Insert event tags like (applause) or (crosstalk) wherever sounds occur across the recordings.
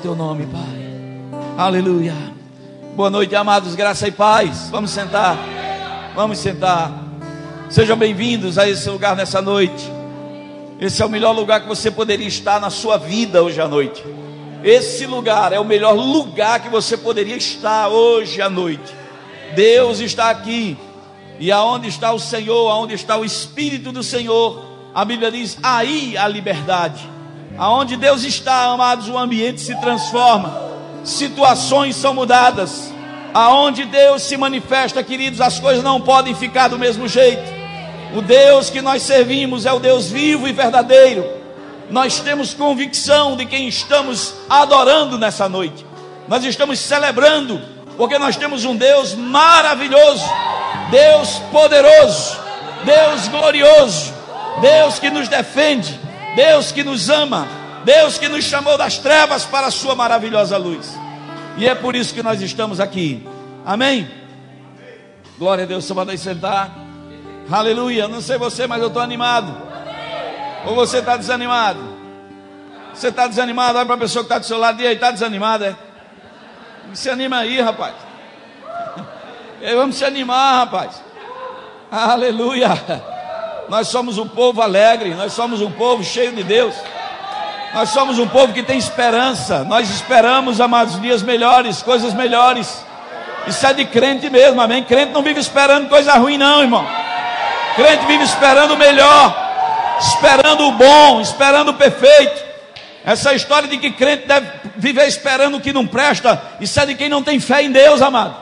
teu nome, Pai. Aleluia. Boa noite, amados, graça e paz. Vamos sentar. Vamos sentar. Sejam bem-vindos a esse lugar nessa noite. Esse é o melhor lugar que você poderia estar na sua vida hoje à noite. Esse lugar é o melhor lugar que você poderia estar hoje à noite. Deus está aqui. E aonde está o Senhor, aonde está o Espírito do Senhor, a Bíblia diz: aí a liberdade. Aonde Deus está, amados, o ambiente se transforma, situações são mudadas. Aonde Deus se manifesta, queridos, as coisas não podem ficar do mesmo jeito. O Deus que nós servimos é o Deus vivo e verdadeiro. Nós temos convicção de quem estamos adorando nessa noite. Nós estamos celebrando, porque nós temos um Deus maravilhoso, Deus poderoso, Deus glorioso, Deus que nos defende, Deus que nos ama, Deus que nos chamou das trevas para a sua maravilhosa luz. E é por isso que nós estamos aqui. Amém? Glória a Deus, você pode sentar. Aleluia. Não sei você, mas eu estou animado. Ou você está desanimado? Você está desanimado? Olha para a pessoa que está do seu lado e aí, está desanimado, é? Se anima aí, rapaz. Vamos se animar, rapaz. Aleluia. Nós somos um povo alegre, nós somos um povo cheio de Deus. Nós somos um povo que tem esperança. Nós esperamos, amados, dias melhores, coisas melhores. Isso é de crente mesmo, amém? Crente não vive esperando coisa ruim, não, irmão. Crente vive esperando o melhor, esperando o bom, esperando o perfeito. Essa história de que crente deve viver esperando o que não presta, isso é de quem não tem fé em Deus, amado.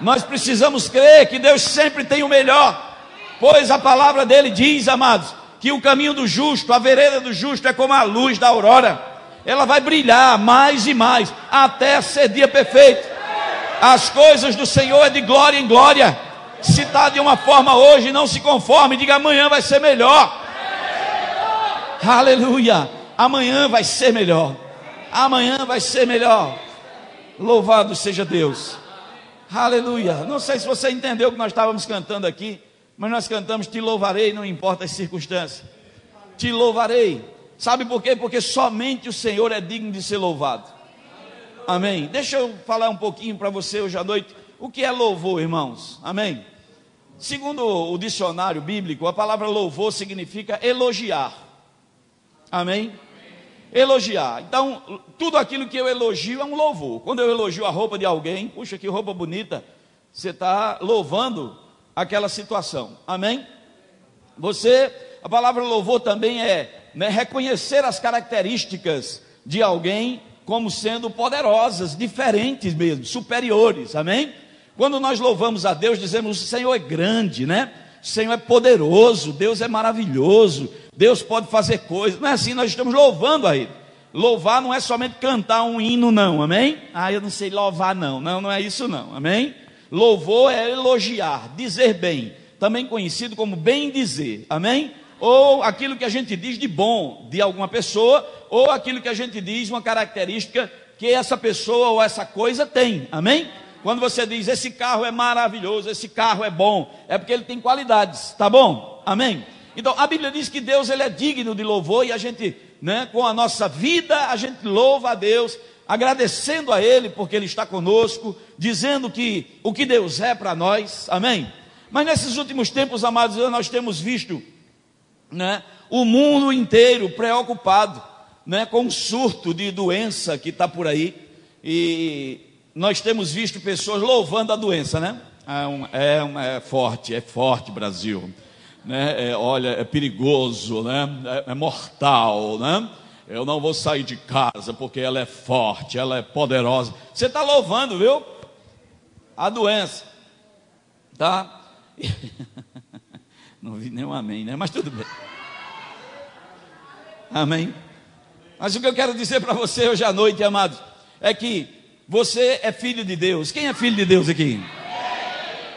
Nós precisamos crer que Deus sempre tem o melhor. Pois a palavra dele diz, amados, que o caminho do justo, a vereda do justo é como a luz da aurora. Ela vai brilhar mais e mais até ser dia perfeito. As coisas do Senhor é de glória em glória. Se está de uma forma hoje, não se conforme, diga amanhã vai ser melhor. Aleluia. Amanhã vai ser melhor. Amanhã vai ser melhor. Louvado seja Deus. Aleluia. Não sei se você entendeu o que nós estávamos cantando aqui. Mas nós cantamos: Te louvarei, não importa as circunstâncias. Te louvarei. Sabe por quê? Porque somente o Senhor é digno de ser louvado. Amém. Deixa eu falar um pouquinho para você hoje à noite. O que é louvor, irmãos? Amém. Segundo o dicionário bíblico, a palavra louvor significa elogiar. Amém? Elogiar. Então, tudo aquilo que eu elogio é um louvor. Quando eu elogio a roupa de alguém, puxa que roupa bonita, você está louvando aquela situação. Amém? Você, a palavra louvor também é né, reconhecer as características de alguém como sendo poderosas, diferentes mesmo, superiores. Amém? Quando nós louvamos a Deus, dizemos: o Senhor é grande, né? O Senhor é poderoso, Deus é maravilhoso, Deus pode fazer coisas. Não é assim, nós estamos louvando a Ele. Louvar não é somente cantar um hino, não, amém? Ah, eu não sei louvar, não. Não, não é isso, não, amém? Louvor é elogiar, dizer bem, também conhecido como bem dizer, amém? Ou aquilo que a gente diz de bom de alguma pessoa, ou aquilo que a gente diz uma característica que essa pessoa ou essa coisa tem, amém? Quando você diz esse carro é maravilhoso, esse carro é bom, é porque ele tem qualidades, tá bom? Amém? Então a Bíblia diz que Deus ele é digno de louvor e a gente, né, com a nossa vida, a gente louva a Deus agradecendo a Ele porque Ele está conosco, dizendo que o que Deus é para nós, amém? Mas nesses últimos tempos, amados, nós temos visto né, o mundo inteiro preocupado né, com o surto de doença que está por aí, e nós temos visto pessoas louvando a doença, né? É, um, é, um, é forte, é forte, Brasil. Né? É, olha, é perigoso, né? é, é mortal, né? Eu não vou sair de casa porque ela é forte, ela é poderosa. Você está louvando, viu? A doença. Tá? (laughs) Não vi nenhum amém, né? Mas tudo bem. Amém. Mas o que eu quero dizer para você hoje à noite, amados, é que você é filho de Deus. Quem é filho de Deus aqui?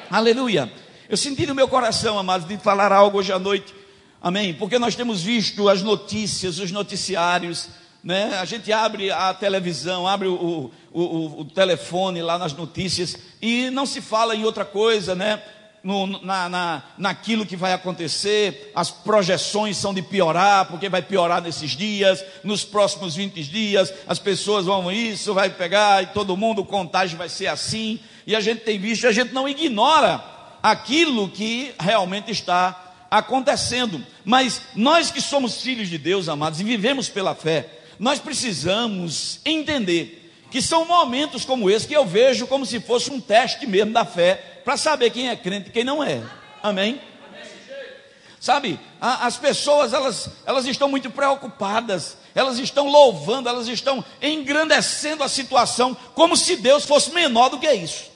Aleluia. Eu senti no meu coração, amados, de falar algo hoje à noite Amém? Porque nós temos visto as notícias, os noticiários, né? A gente abre a televisão, abre o, o, o, o telefone lá nas notícias e não se fala em outra coisa, né? no, na, na, naquilo que vai acontecer, as projeções são de piorar, porque vai piorar nesses dias, nos próximos 20 dias, as pessoas vão, isso vai pegar, e todo mundo, o contágio vai ser assim, e a gente tem visto, a gente não ignora aquilo que realmente está acontecendo, mas nós que somos filhos de Deus, amados, e vivemos pela fé, nós precisamos entender que são momentos como esse que eu vejo como se fosse um teste mesmo da fé, para saber quem é crente e quem não é. Amém? Sabe, a, as pessoas elas, elas estão muito preocupadas, elas estão louvando, elas estão engrandecendo a situação, como se Deus fosse menor do que isso,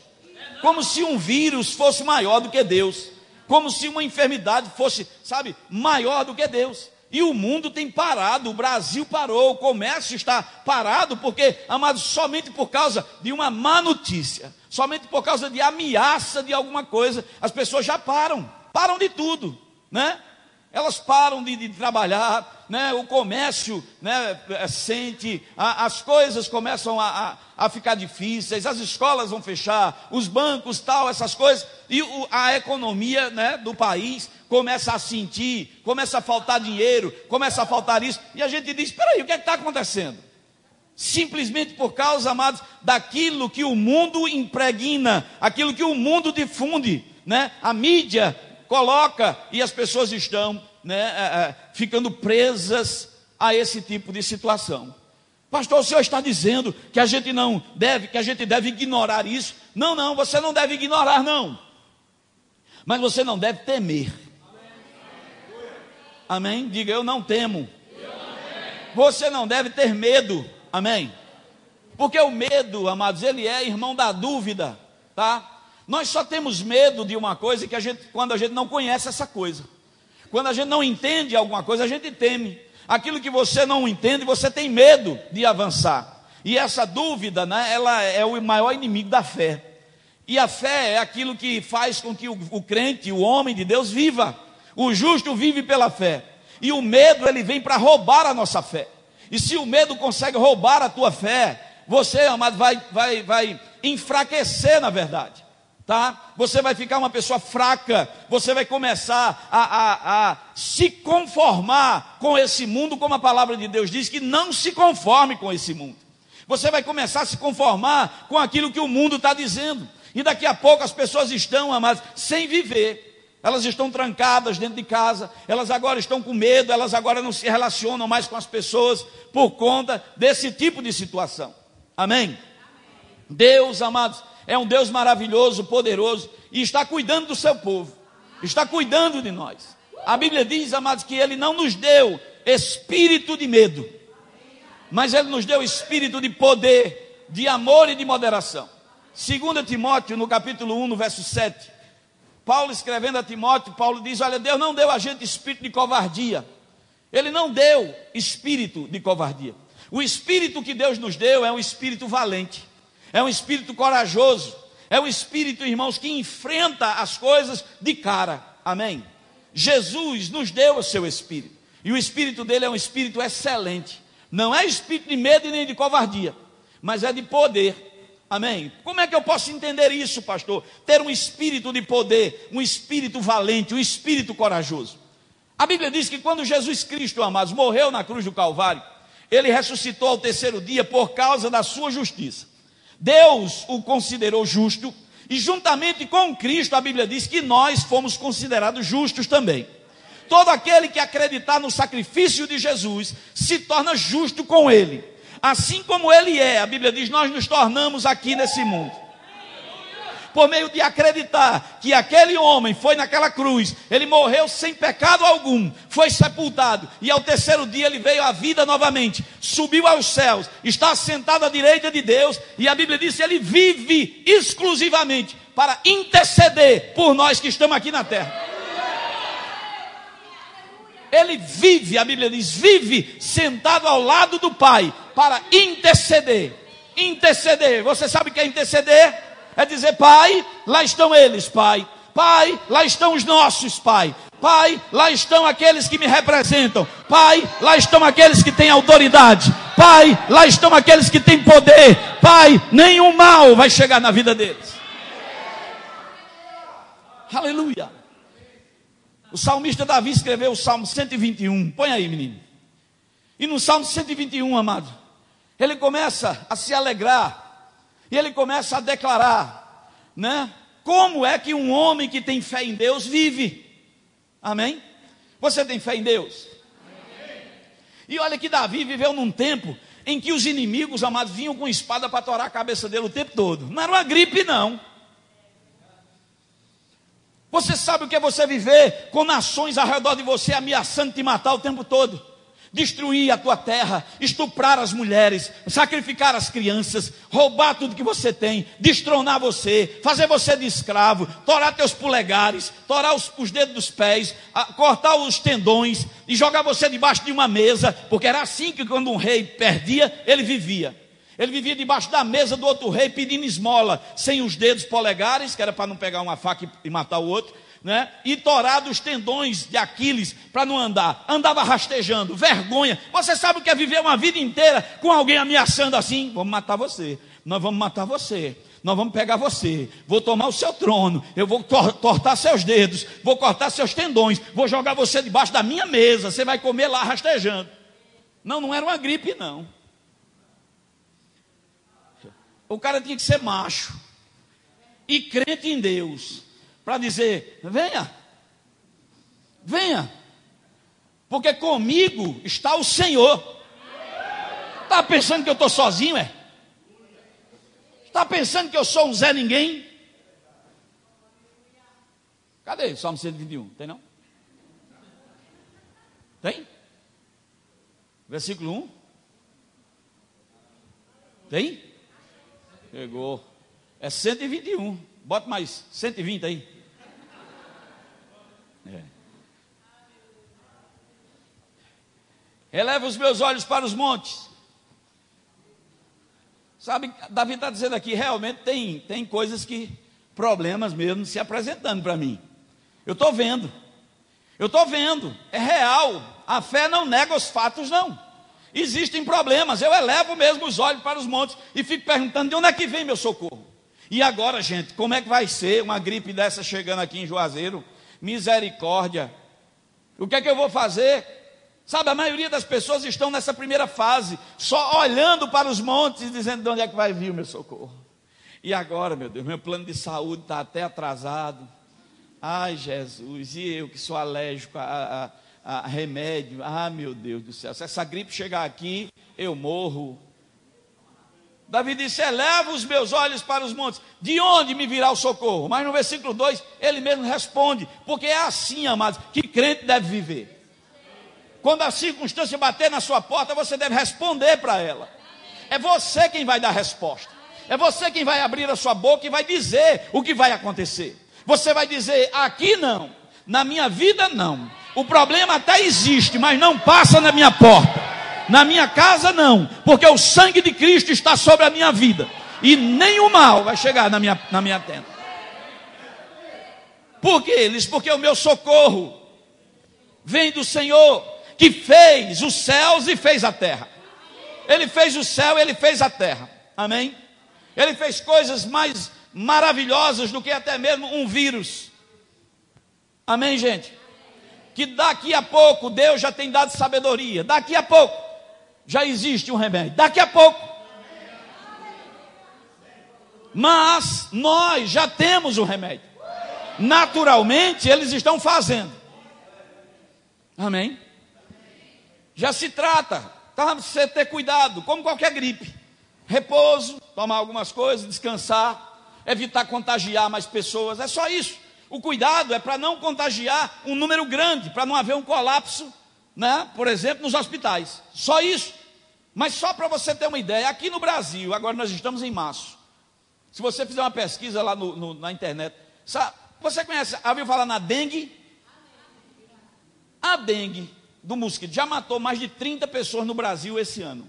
como se um vírus fosse maior do que Deus, como se uma enfermidade fosse, sabe, maior do que Deus. E o mundo tem parado, o Brasil parou, o comércio está parado, porque, amados, somente por causa de uma má notícia, somente por causa de ameaça de alguma coisa, as pessoas já param, param de tudo, né? Elas param de, de trabalhar, né? o comércio né, é, sente, a, as coisas começam a, a, a, ficar difíceis, as escolas vão fechar, os bancos, tal, essas coisas, e o, a economia né, do país começa a sentir, começa a faltar dinheiro, começa a faltar isso, e a gente diz: espera aí, o que é está acontecendo? Simplesmente por causa, amados, daquilo que o mundo impregna, aquilo que o mundo difunde, né? A mídia coloca e as pessoas estão né, ficando presas a esse tipo de situação. Pastor, o senhor está dizendo que a gente não deve, que a gente deve ignorar isso? Não, não, você não deve ignorar, não. Mas você não deve temer. Amém? Diga, eu não temo. Você não deve ter medo. Amém? Porque o medo, amados, ele é irmão da dúvida, tá? Nós só temos medo de uma coisa que a gente, quando a gente não conhece essa coisa. Quando a gente não entende alguma coisa, a gente teme. Aquilo que você não entende, você tem medo de avançar. E essa dúvida, né, ela é o maior inimigo da fé. E a fé é aquilo que faz com que o, o crente, o homem de Deus, viva. O justo vive pela fé. E o medo, ele vem para roubar a nossa fé. E se o medo consegue roubar a tua fé, você, amado, vai, vai, vai enfraquecer na verdade tá? Você vai ficar uma pessoa fraca, você vai começar a, a, a, se conformar com esse mundo, como a palavra de Deus diz, que não se conforme com esse mundo. Você vai começar a se conformar com aquilo que o mundo está dizendo. E daqui a pouco as pessoas estão, amadas, sem viver. Elas estão trancadas dentro de casa, elas agora estão com medo, elas agora não se relacionam mais com as pessoas por conta desse tipo de situação. Amém? Amém. Deus, amados, é um Deus maravilhoso, poderoso e está cuidando do seu povo, está cuidando de nós. A Bíblia diz, amados, que Ele não nos deu espírito de medo, mas Ele nos deu espírito de poder, de amor e de moderação. 2 Timóteo, no capítulo 1, no verso 7, Paulo escrevendo a Timóteo, Paulo diz: Olha, Deus não deu a gente espírito de covardia, Ele não deu espírito de covardia. O espírito que Deus nos deu é um espírito valente é um espírito corajoso, é um espírito, irmãos, que enfrenta as coisas de cara. Amém? Jesus nos deu o seu espírito, e o espírito dele é um espírito excelente. Não é espírito de medo e nem de covardia, mas é de poder. Amém? Como é que eu posso entender isso, pastor? Ter um espírito de poder, um espírito valente, um espírito corajoso. A Bíblia diz que quando Jesus Cristo, amados, morreu na cruz do Calvário, ele ressuscitou ao terceiro dia por causa da sua justiça. Deus o considerou justo, e juntamente com Cristo, a Bíblia diz que nós fomos considerados justos também. Todo aquele que acreditar no sacrifício de Jesus se torna justo com ele. Assim como ele é, a Bíblia diz, nós nos tornamos aqui nesse mundo por meio de acreditar que aquele homem foi naquela cruz, ele morreu sem pecado algum, foi sepultado, e ao terceiro dia ele veio à vida novamente, subiu aos céus, está sentado à direita de Deus, e a Bíblia diz que ele vive exclusivamente para interceder por nós que estamos aqui na terra. Ele vive, a Bíblia diz, vive sentado ao lado do Pai para interceder. Interceder, você sabe o que é interceder? É dizer: Pai, lá estão eles, Pai. Pai, lá estão os nossos, Pai. Pai, lá estão aqueles que me representam. Pai, lá estão aqueles que têm autoridade. Pai, lá estão aqueles que têm poder. Pai, nenhum mal vai chegar na vida deles. Aleluia. O salmista Davi escreveu o Salmo 121. Põe aí, menino. E no Salmo 121, amado, ele começa a se alegrar. E ele começa a declarar, né? Como é que um homem que tem fé em Deus vive? Amém? Você tem fé em Deus? Amém. E olha que Davi viveu num tempo em que os inimigos, amados, vinham com espada para torar a cabeça dele o tempo todo. Não era uma gripe, não. Você sabe o que é você viver com nações ao redor de você ameaçando te matar o tempo todo? Destruir a tua terra, estuprar as mulheres, sacrificar as crianças, roubar tudo que você tem, destronar você, fazer você de escravo, torar teus polegares, torar os, os dedos dos pés, a, cortar os tendões e jogar você debaixo de uma mesa, porque era assim que quando um rei perdia, ele vivia. Ele vivia debaixo da mesa do outro rei pedindo esmola, sem os dedos polegares, que era para não pegar uma faca e matar o outro né? e torado os tendões de Aquiles para não andar. Andava rastejando, vergonha. Você sabe o que é viver uma vida inteira com alguém ameaçando assim? Vamos matar você, nós vamos matar você. Nós vamos pegar você, vou tomar o seu trono, eu vou cortar seus dedos, vou cortar seus tendões, vou jogar você debaixo da minha mesa, você vai comer lá rastejando. Não, não era uma gripe, não. O cara tinha que ser macho e crente em Deus para dizer: venha, venha, porque comigo está o Senhor. Está pensando que eu estou sozinho, é? Está pensando que eu sou um Zé Ninguém? Cadê Salmo 121? Tem não? Tem? Versículo 1? Tem? Pegou. É 121. Bota mais 120 aí. É. Eleva os meus olhos para os montes. Sabe, Davi está dizendo aqui, realmente tem, tem coisas que, problemas mesmo, se apresentando para mim. Eu estou vendo. Eu estou vendo. É real. A fé não nega os fatos, não. Existem problemas. Eu elevo mesmo os olhos para os montes e fico perguntando de onde é que vem meu socorro. E agora, gente, como é que vai ser uma gripe dessa chegando aqui em Juazeiro? Misericórdia. O que é que eu vou fazer? Sabe, a maioria das pessoas estão nessa primeira fase, só olhando para os montes dizendo de onde é que vai vir o meu socorro. E agora, meu Deus, meu plano de saúde está até atrasado. Ai, Jesus, e eu que sou alérgico a, a, a remédio. Ah, meu Deus do céu, se essa gripe chegar aqui, eu morro. Davi disse: Eleva os meus olhos para os montes, de onde me virá o socorro? Mas no versículo 2, ele mesmo responde: Porque é assim, amados, que crente deve viver. Quando a circunstância bater na sua porta, você deve responder para ela. É você quem vai dar resposta. É você quem vai abrir a sua boca e vai dizer o que vai acontecer. Você vai dizer: Aqui não, na minha vida não. O problema até existe, mas não passa na minha porta. Na minha casa, não, porque o sangue de Cristo está sobre a minha vida, e nenhum mal vai chegar na minha, na minha tenda. Por que eles? Porque o meu socorro vem do Senhor, que fez os céus e fez a terra. Ele fez o céu e ele fez a terra. Amém? Ele fez coisas mais maravilhosas do que até mesmo um vírus. Amém, gente? Que daqui a pouco Deus já tem dado sabedoria. Daqui a pouco já existe um remédio. Daqui a pouco. Mas nós já temos o um remédio. Naturalmente, eles estão fazendo. Amém? Já se trata, tá? Você ter cuidado, como qualquer gripe. Repouso, tomar algumas coisas, descansar, evitar contagiar mais pessoas. É só isso. O cuidado é para não contagiar um número grande, para não haver um colapso, né? por exemplo, nos hospitais. Só isso. Mas só para você ter uma ideia, aqui no Brasil, agora nós estamos em março. Se você fizer uma pesquisa lá no, no, na internet, sabe, você conhece, ouviu falar na dengue? A dengue do mosquito já matou mais de 30 pessoas no Brasil esse ano.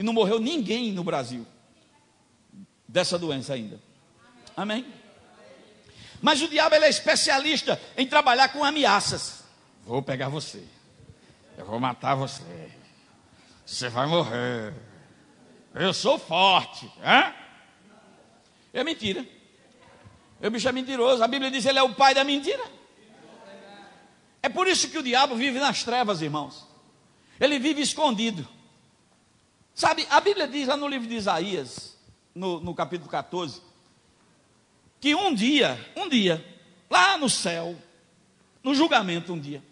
E não morreu ninguém no Brasil dessa doença ainda. Amém? Mas o diabo é especialista em trabalhar com ameaças. Vou pegar você. Eu vou matar você. Você vai morrer. Eu sou forte. É mentira. O bicho é mentiroso. A Bíblia diz que ele é o pai da mentira. É por isso que o diabo vive nas trevas, irmãos. Ele vive escondido. Sabe, a Bíblia diz lá no livro de Isaías, no, no capítulo 14, que um dia, um dia, lá no céu, no julgamento um dia,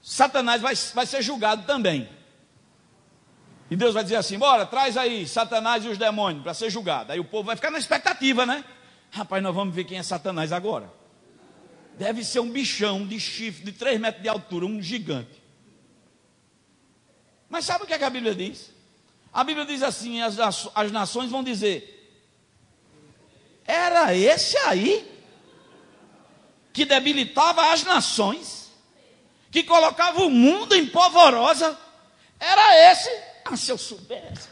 Satanás vai, vai ser julgado também. E Deus vai dizer assim: bora, traz aí Satanás e os demônios para ser julgado. Aí o povo vai ficar na expectativa, né? Rapaz, nós vamos ver quem é Satanás agora. Deve ser um bichão de chifre de 3 metros de altura, um gigante. Mas sabe o que, é que a Bíblia diz? A Bíblia diz assim: as, as nações vão dizer: era esse aí que debilitava as nações, que colocava o mundo em polvorosa, era esse ah, se eu soubesse.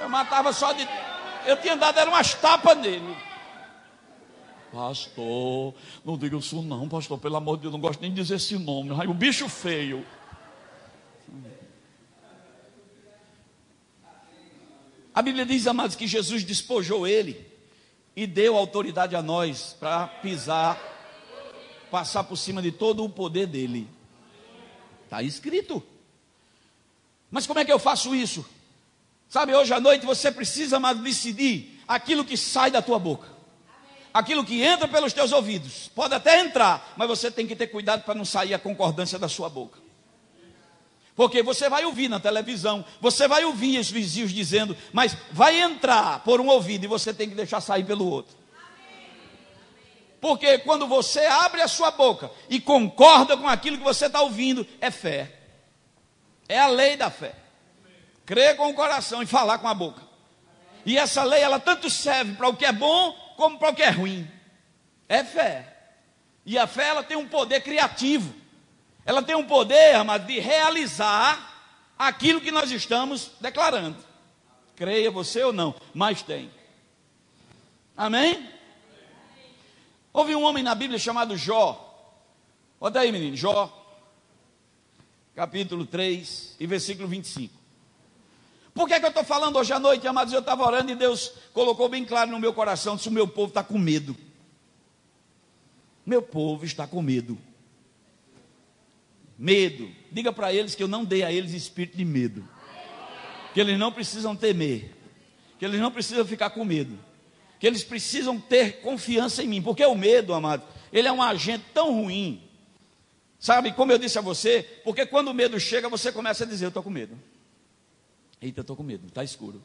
Eu matava só de. Eu tinha dado era umas tapas nele. Pastor, não diga isso não, pastor, pelo amor de Deus, não gosto nem de dizer esse nome. O bicho feio. A Bíblia diz, amados, que Jesus despojou ele e deu autoridade a nós para pisar, passar por cima de todo o poder dele. Está escrito. Mas como é que eu faço isso? Sabe, hoje à noite você precisa mais decidir aquilo que sai da tua boca. Aquilo que entra pelos teus ouvidos. Pode até entrar, mas você tem que ter cuidado para não sair a concordância da sua boca. Porque você vai ouvir na televisão, você vai ouvir os vizinhos dizendo, mas vai entrar por um ouvido e você tem que deixar sair pelo outro. Porque quando você abre a sua boca e concorda com aquilo que você está ouvindo, é fé. É a lei da fé. Crer com o coração e falar com a boca. E essa lei, ela tanto serve para o que é bom como para o que é ruim. É fé. E a fé, ela tem um poder criativo. Ela tem um poder, amado, de realizar aquilo que nós estamos declarando. Creia você ou não, mas tem. Amém? Houve um homem na Bíblia chamado Jó. Bota aí, menino, Jó, capítulo 3 e versículo 25. Por que, é que eu estou falando hoje à noite, amados? Eu estava orando e Deus colocou bem claro no meu coração: se o meu povo está com medo. Meu povo está com medo. Medo. Diga para eles que eu não dei a eles espírito de medo. Que eles não precisam temer. Que eles não precisam ficar com medo que eles precisam ter confiança em mim, porque o medo, amado, ele é um agente tão ruim. Sabe, como eu disse a você, porque quando o medo chega, você começa a dizer: Eu estou com medo. Eita, estou com medo, está escuro.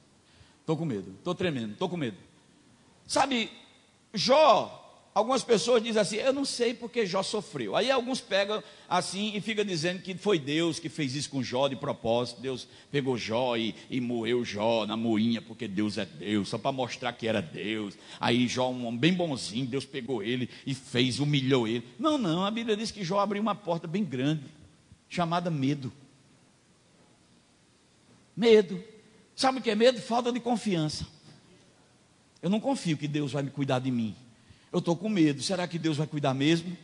Estou com medo, estou tremendo, estou com medo. Sabe, Jó Algumas pessoas dizem assim, eu não sei porque Jó sofreu. Aí alguns pegam assim e ficam dizendo que foi Deus que fez isso com Jó de propósito. Deus pegou Jó e, e moeu Jó na moinha, porque Deus é Deus, só para mostrar que era Deus. Aí Jó, um homem bem bonzinho, Deus pegou ele e fez, humilhou ele. Não, não, a Bíblia diz que Jó abriu uma porta bem grande, chamada medo. Medo. Sabe o que é medo? Falta de confiança. Eu não confio que Deus vai me cuidar de mim. Eu estou com medo. Será que Deus vai cuidar mesmo?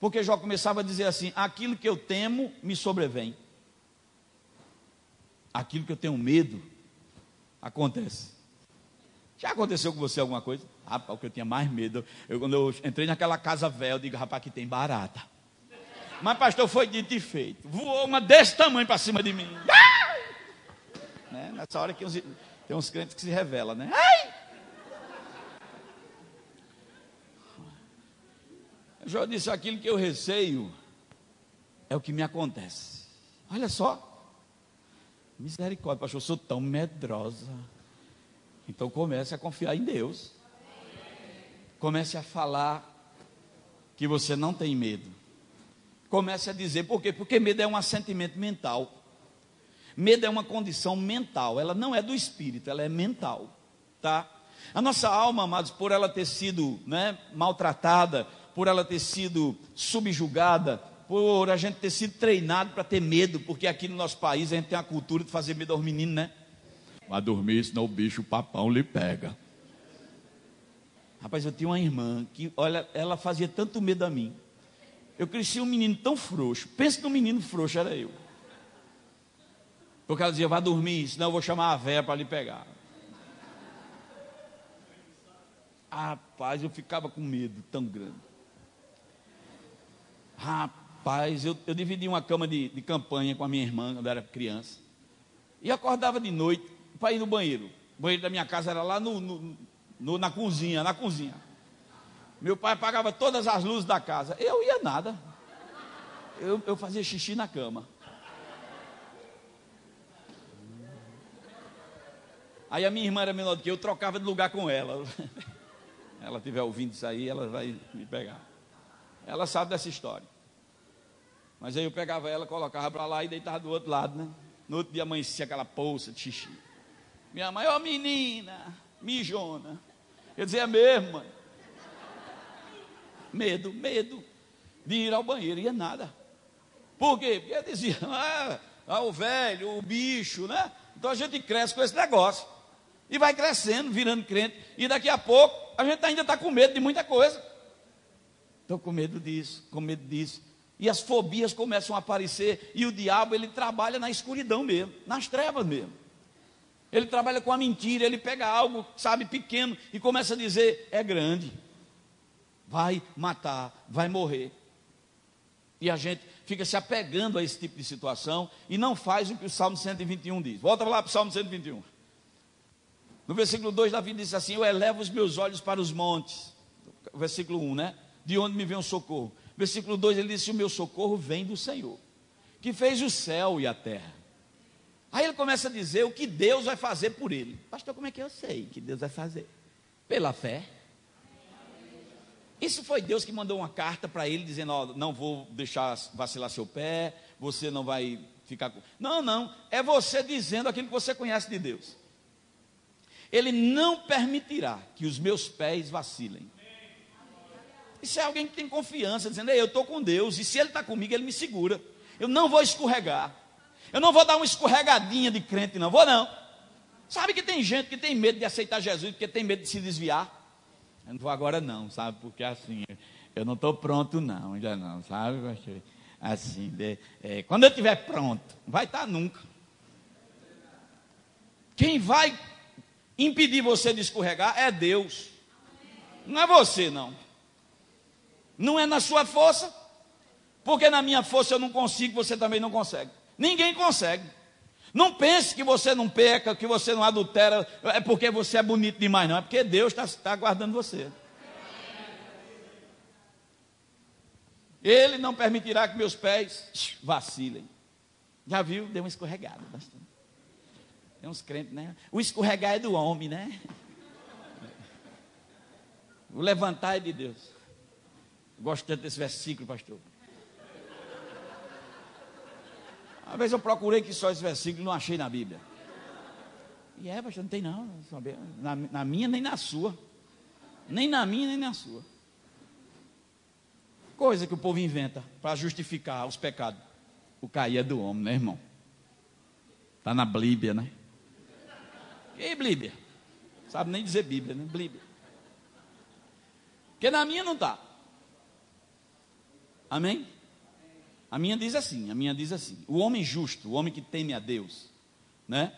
Porque Jó começava a dizer assim: aquilo que eu temo me sobrevém. Aquilo que eu tenho medo acontece. Já aconteceu com você alguma coisa? Rapaz, o que eu tinha mais medo. Eu, quando eu entrei naquela casa velha, eu digo, rapaz, aqui tem barata. Mas, pastor, foi dito e feito. Voou uma desse tamanho para cima de mim. Né? Nessa hora que tem uns crentes que se revelam, né? Ai! Jó disse: aquilo que eu receio é o que me acontece. Olha só. Misericórdia, pastor, eu sou tão medrosa. Então comece a confiar em Deus. Comece a falar que você não tem medo. Comece a dizer, por quê? Porque medo é um assentimento mental. Medo é uma condição mental, ela não é do espírito, ela é mental, tá? A nossa alma, amados, por ela ter sido né, maltratada, por ela ter sido subjugada, por a gente ter sido treinado para ter medo, porque aqui no nosso país a gente tem a cultura de fazer medo aos meninos, né? Vai dormir, senão o bicho, o papão lhe pega. Rapaz, eu tinha uma irmã que, olha, ela fazia tanto medo a mim. Eu cresci um menino tão frouxo. Pensa no menino frouxo, era eu. Porque ela dizia, vá dormir, senão eu vou chamar a véia para lhe pegar. Rapaz, eu ficava com medo tão grande. Rapaz, eu, eu dividi uma cama de, de campanha com a minha irmã quando era criança. E acordava de noite para ir no banheiro. O banheiro da minha casa era lá no, no, no, na cozinha, na cozinha. Meu pai apagava todas as luzes da casa. Eu ia nada. Eu, eu fazia xixi na cama. Aí a minha irmã era menor do que eu, trocava de lugar com ela. (laughs) Ela estiver ouvindo isso aí, ela vai me pegar. Ela sabe dessa história. Mas aí eu pegava ela, colocava para lá e deitava do outro lado, né? No outro dia amanhecia aquela poça de xixi. Minha mãe, ó menina, mijona. Eu dizia, é mesmo, mãe. Medo, medo de ir ao banheiro, ia nada. Por quê? Porque eu dizia, ah, (laughs) ah, o velho, o bicho, né? Então a gente cresce com esse negócio. E vai crescendo, virando crente. E daqui a pouco a gente ainda está com medo de muita coisa. Estou com medo disso, com medo disso. E as fobias começam a aparecer. E o diabo, ele trabalha na escuridão mesmo, nas trevas mesmo. Ele trabalha com a mentira, ele pega algo, sabe, pequeno e começa a dizer: é grande, vai matar, vai morrer. E a gente fica se apegando a esse tipo de situação e não faz o que o Salmo 121 diz. Volta lá para o Salmo 121. No versículo 2, Davi diz assim: Eu elevo os meus olhos para os montes. Versículo 1, né? De onde me vem o socorro? Versículo 2, ele disse: O meu socorro vem do Senhor, que fez o céu e a terra. Aí ele começa a dizer o que Deus vai fazer por ele. Pastor, como é que eu sei que Deus vai fazer? Pela fé. Isso foi Deus que mandou uma carta para ele dizendo: ó, não vou deixar vacilar seu pé, você não vai ficar com. Não, não. É você dizendo aquilo que você conhece de Deus. Ele não permitirá que os meus pés vacilem. Isso é alguém que tem confiança, dizendo: eu estou com Deus, e se Ele está comigo, Ele me segura. Eu não vou escorregar. Eu não vou dar uma escorregadinha de crente, não vou não. Sabe que tem gente que tem medo de aceitar Jesus porque tem medo de se desviar. Eu não vou agora não, sabe? Porque assim, eu não estou pronto não, ainda não, sabe? Assim, de, é, quando eu estiver pronto, vai estar tá nunca. Quem vai impedir você de escorregar é Deus. Não é você não. Não é na sua força, porque na minha força eu não consigo, você também não consegue. Ninguém consegue. Não pense que você não peca, que você não adultera, é porque você é bonito demais, não. É porque Deus está tá guardando você. Ele não permitirá que meus pés vacilem. Já viu? Deu uma escorregada bastante. Tem uns crentes, né? O escorregar é do homem, né? O levantar é de Deus. Gosto tanto desse versículo, pastor. Uma vez eu procurei que só esse versículo não achei na Bíblia. E é, pastor, não tem não. Na, na minha nem na sua. Nem na minha nem na sua. Coisa que o povo inventa para justificar os pecados. O cair é do homem, né, irmão? Está na Bíblia, né? E Bíblia? Sabe nem dizer Bíblia, né? Bíblia. Porque na minha não está. Amém? A minha diz assim, a minha diz assim: o homem justo, o homem que teme a Deus, né?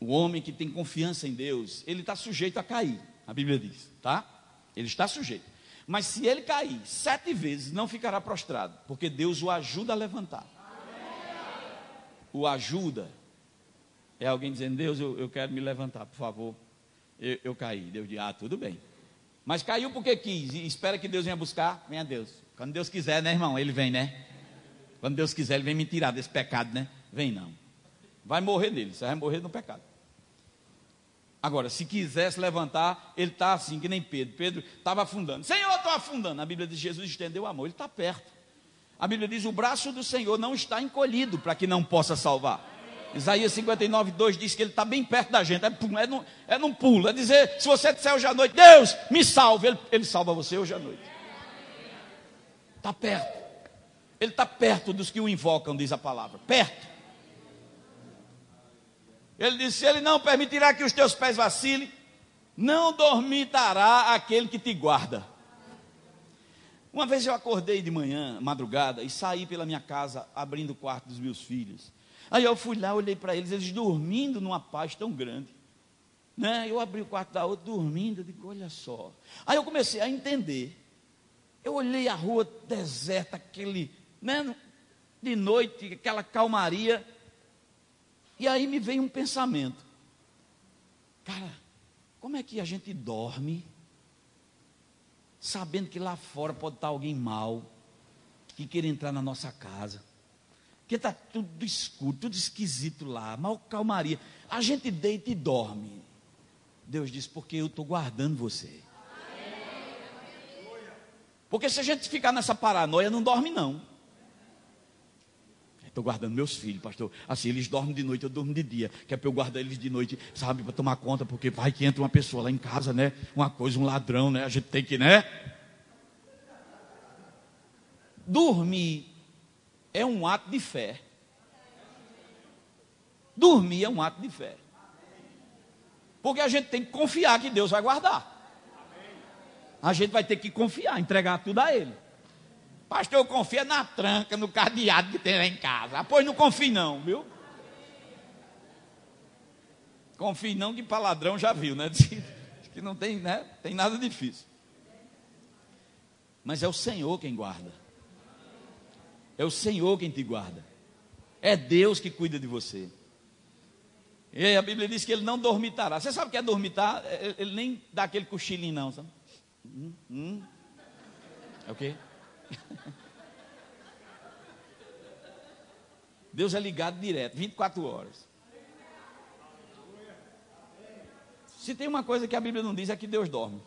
O homem que tem confiança em Deus, ele está sujeito a cair. A Bíblia diz, tá? Ele está sujeito. Mas se ele cair sete vezes, não ficará prostrado, porque Deus o ajuda a levantar. O ajuda é alguém dizendo: Deus, eu, eu quero me levantar, por favor. Eu, eu caí. Deus diz: Ah, tudo bem. Mas caiu porque quis e espera que Deus venha buscar. Venha Deus. Quando Deus quiser, né, irmão? Ele vem, né? Quando Deus quiser, Ele vem me tirar desse pecado, né? Vem não. Vai morrer nele, você vai morrer no pecado. Agora, se quisesse levantar, ele está assim, que nem Pedro. Pedro estava afundando. Senhor, estou afundando. A Bíblia diz: Jesus estendeu o amor, ele está perto. A Bíblia diz: o braço do Senhor não está encolhido para que não possa salvar. Isaías 59, 2 diz que ele está bem perto da gente. É, é, num, é num pulo. É dizer: se você disser hoje à noite, Deus, me salve. Ele, ele salva você hoje à noite. Está perto. Ele está perto dos que o invocam, diz a palavra. Perto. Ele disse: Ele não permitirá que os teus pés vacilem, não dormitará aquele que te guarda. Uma vez eu acordei de manhã, madrugada, e saí pela minha casa abrindo o quarto dos meus filhos. Aí eu fui lá, olhei para eles, eles dormindo numa paz tão grande. Né? Eu abri o quarto da outra dormindo, eu digo, olha só. Aí eu comecei a entender. Eu olhei a rua deserta, aquele, né, de noite, aquela calmaria. E aí me veio um pensamento. Cara, como é que a gente dorme sabendo que lá fora pode estar alguém mal que queira entrar na nossa casa? Que está tudo escuro, tudo esquisito lá, mal calmaria. A gente deita e dorme. Deus diz: Porque eu estou guardando você. Porque se a gente ficar nessa paranoia, não dorme, não. Estou guardando meus filhos, pastor. Assim, eles dormem de noite, eu durmo de dia. Que é para eu guardar eles de noite, sabe, para tomar conta, porque vai que entra uma pessoa lá em casa, né? Uma coisa, um ladrão, né? A gente tem que, né? Dormir é um ato de fé. Dormir é um ato de fé. Porque a gente tem que confiar que Deus vai guardar. A gente vai ter que confiar, entregar tudo a Ele. Pastor, eu confio na tranca, no cadeado que tem lá em casa. Pois não confie não, viu? Confie não que para ladrão já viu, né? (laughs) que não tem, né? Tem nada difícil. Mas é o Senhor quem guarda. É o Senhor quem te guarda. É Deus que cuida de você. E a Bíblia diz que ele não dormitará. Você sabe o que é dormitar? É, ele nem dá aquele cochilinho, não. Sabe? Hum, hum. É o quê? Deus é ligado direto, 24 horas. Se tem uma coisa que a Bíblia não diz é que Deus dorme.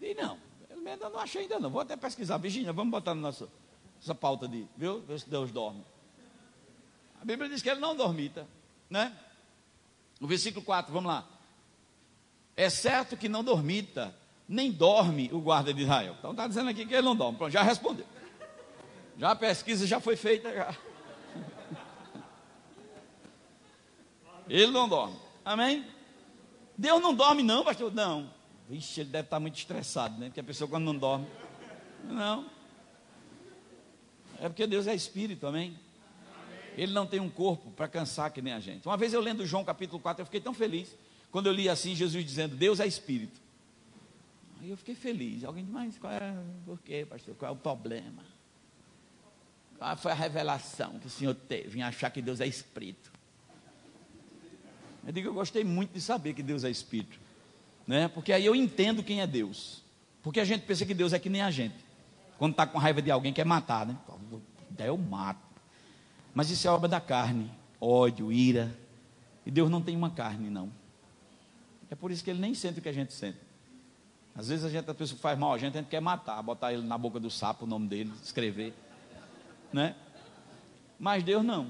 E não, eu ainda não achei ainda não. Vou até pesquisar. Virginia, vamos botar na nossa, nossa pauta de, viu? Ver se Deus dorme. A Bíblia diz que ele não dormita, né? O versículo 4, vamos lá. É certo que não dormita, nem dorme o guarda de Israel. Então está dizendo aqui que ele não dorme. Pronto, já respondeu. Já a pesquisa já foi feita. Já. Ele não dorme. Amém? Deus não dorme, não, pastor? Não. Vixe, ele deve estar muito estressado, né? Porque a pessoa quando não dorme. Não. É porque Deus é espírito, amém? Ele não tem um corpo para cansar que nem a gente. Uma vez eu lendo João capítulo 4, eu fiquei tão feliz quando eu li assim Jesus dizendo: Deus é espírito. Aí eu fiquei feliz. Alguém disse, mas qual é, por quê, pastor? Qual é o problema? Qual foi a revelação que o senhor teve em achar que Deus é espírito? Eu digo, eu gostei muito de saber que Deus é espírito. Né? Porque aí eu entendo quem é Deus. Porque a gente pensa que Deus é que nem a gente. Quando está com raiva de alguém, quer matar, né? Daí eu mato. Mas isso é obra da carne, ódio, ira. E Deus não tem uma carne, não. É por isso que ele nem sente o que a gente sente. Às vezes a gente, a pessoa faz mal a gente, a gente quer matar, botar ele na boca do sapo, o nome dele, escrever. Né? Mas Deus não.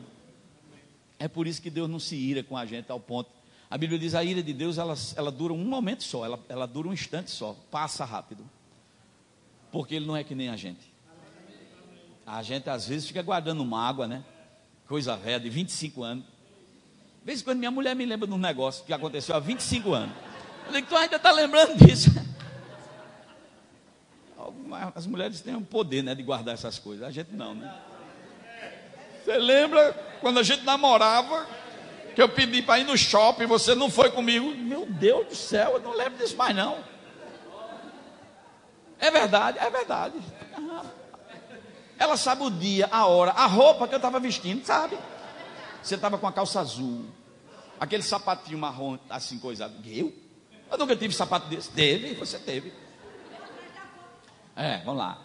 É por isso que Deus não se ira com a gente ao ponto. A Bíblia diz a ira de Deus, ela, ela dura um momento só, ela, ela dura um instante só, passa rápido. Porque ele não é que nem a gente. A gente às vezes fica guardando mágoa, né? coisa velha, de 25 anos. Vez em quando minha mulher me lembra de um negócio que aconteceu há 25 anos. Eu digo, tu ainda está lembrando disso? (laughs) As mulheres têm um poder né, de guardar essas coisas, a gente não, né? Você lembra quando a gente namorava, que eu pedi para ir no shopping, você não foi comigo? Meu Deus do céu, eu não lembro disso mais não. É verdade, é verdade. Ela sabe o dia, a hora, a roupa que eu estava vestindo, sabe? Você estava com a calça azul, aquele sapatinho marrom, assim, coisado. Eu? Eu nunca tive sapato desse. Teve, você teve. É, vamos lá.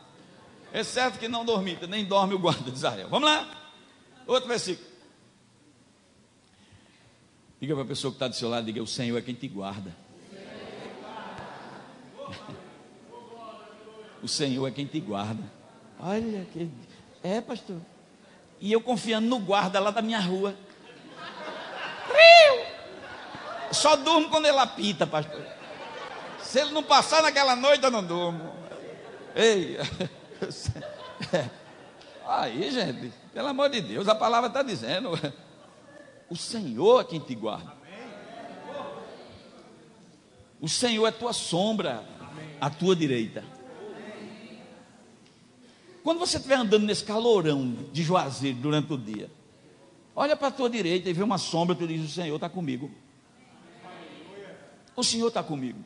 É certo que não dormita, nem dorme o guarda de Israel. Vamos lá. Outro versículo. Diga para a pessoa que está do seu lado, diga, o Senhor é quem te guarda. (laughs) O Senhor é quem te guarda. Olha que. É, pastor. E eu confiando no guarda lá da minha rua. Só durmo quando ele apita, pastor. Se ele não passar naquela noite, eu não durmo. Ei. (laughs) Aí, gente, pelo amor de Deus, a palavra está dizendo: o Senhor é quem te guarda. O Senhor é tua sombra, a tua direita. Quando você estiver andando nesse calorão de Juazeiro durante o dia, olha para a tua direita e vê uma sombra, tu diz: O Senhor está comigo. O Senhor está comigo.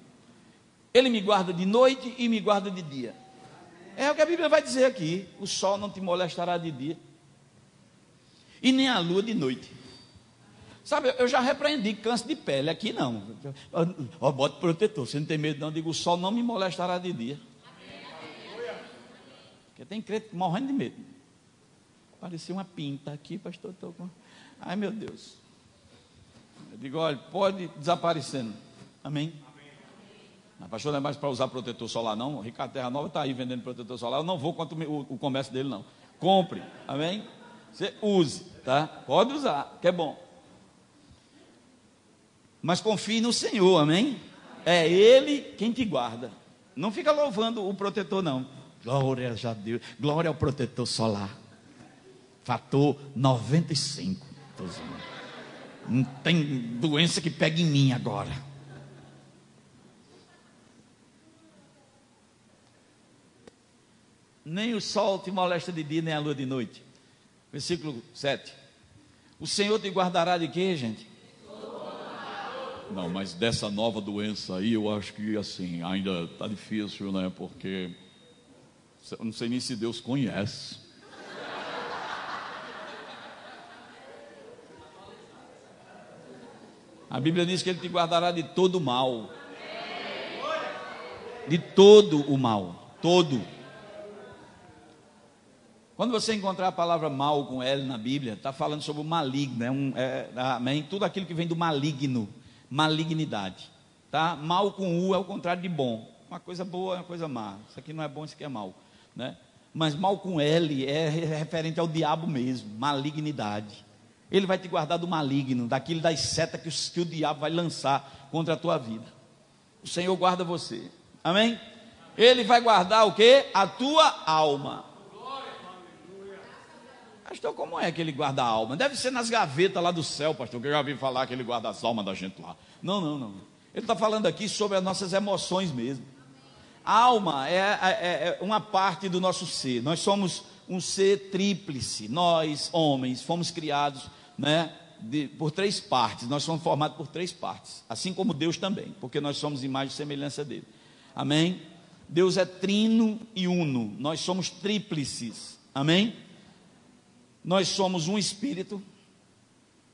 Ele me guarda de noite e me guarda de dia. É o que a Bíblia vai dizer aqui: o sol não te molestará de dia, e nem a lua de noite. Sabe, eu já repreendi câncer de pele, aqui não. Ó, bote protetor, você não tem medo não, digo, o sol não me molestará de dia. Porque tem crente morrendo de medo. Parecia uma pinta aqui, pastor. Tô com... Ai meu Deus. Eu digo, olha, pode desaparecendo. Amém? Amém. pastor, não é mais para usar protetor solar, não. O Ricardo Terra Nova está aí vendendo protetor solar. Eu não vou contra o, o comércio dele, não. Compre. Amém? Você use, tá? Pode usar, que é bom. Mas confie no Senhor, amém? É Ele quem te guarda. Não fica louvando o protetor, não. Glória a Deus. Glória ao protetor solar. Fator 95. Não tem doença que pegue em mim agora. Nem o sol te molesta de dia, nem a lua de noite. Versículo 7. O Senhor te guardará de quê, gente? Não, mas dessa nova doença aí, eu acho que assim, ainda está difícil, né? Porque eu não sei nem se Deus conhece. A Bíblia diz que Ele te guardará de todo o mal. De todo o mal. Todo. Quando você encontrar a palavra mal com L na Bíblia, está falando sobre o maligno. É um, é, amém? Tudo aquilo que vem do maligno. Malignidade. Tá? Mal com U é o contrário de bom. Uma coisa boa é uma coisa má. Isso aqui não é bom, isso aqui é mal né? Mas mal com L é referente ao diabo mesmo, malignidade. Ele vai te guardar do maligno, daquilo das setas que que o diabo vai lançar contra a tua vida. O Senhor guarda você. Amém? Ele vai guardar o que? A tua alma. Pastor, como é que ele guarda a alma? Deve ser nas gavetas lá do céu, pastor, que eu já vi falar que ele guarda as almas da gente lá. Não, não, não. Ele está falando aqui sobre as nossas emoções mesmo. A alma é, é, é, uma parte do nosso ser. Nós somos um ser tríplice. Nós, homens, fomos criados né, de, por três partes. Nós somos formados por três partes. Assim como Deus também, porque nós somos imagem e semelhança dele. Amém? Deus é trino e uno. Nós somos tríplices. Amém? Nós somos um espírito.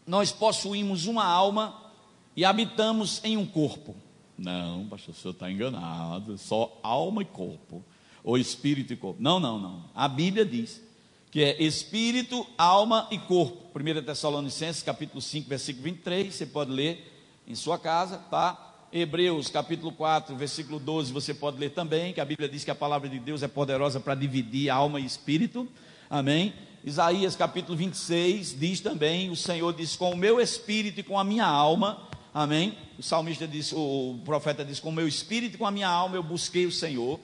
Nós possuímos uma alma e habitamos em um corpo. Não, pastor, o senhor está enganado. Só alma e corpo. Ou espírito e corpo. Não, não, não. A Bíblia diz que é espírito, alma e corpo. 1 Tessalonicenses, capítulo 5, versículo 23. Você pode ler em sua casa, tá? Hebreus, capítulo 4, versículo 12. Você pode ler também, que a Bíblia diz que a palavra de Deus é poderosa para dividir alma e espírito. Amém? Isaías capítulo 26 diz também: O Senhor diz: Com o meu espírito e com a minha alma Amém? O salmista diz, o profeta diz: Com o meu espírito e com a minha alma eu busquei o Senhor.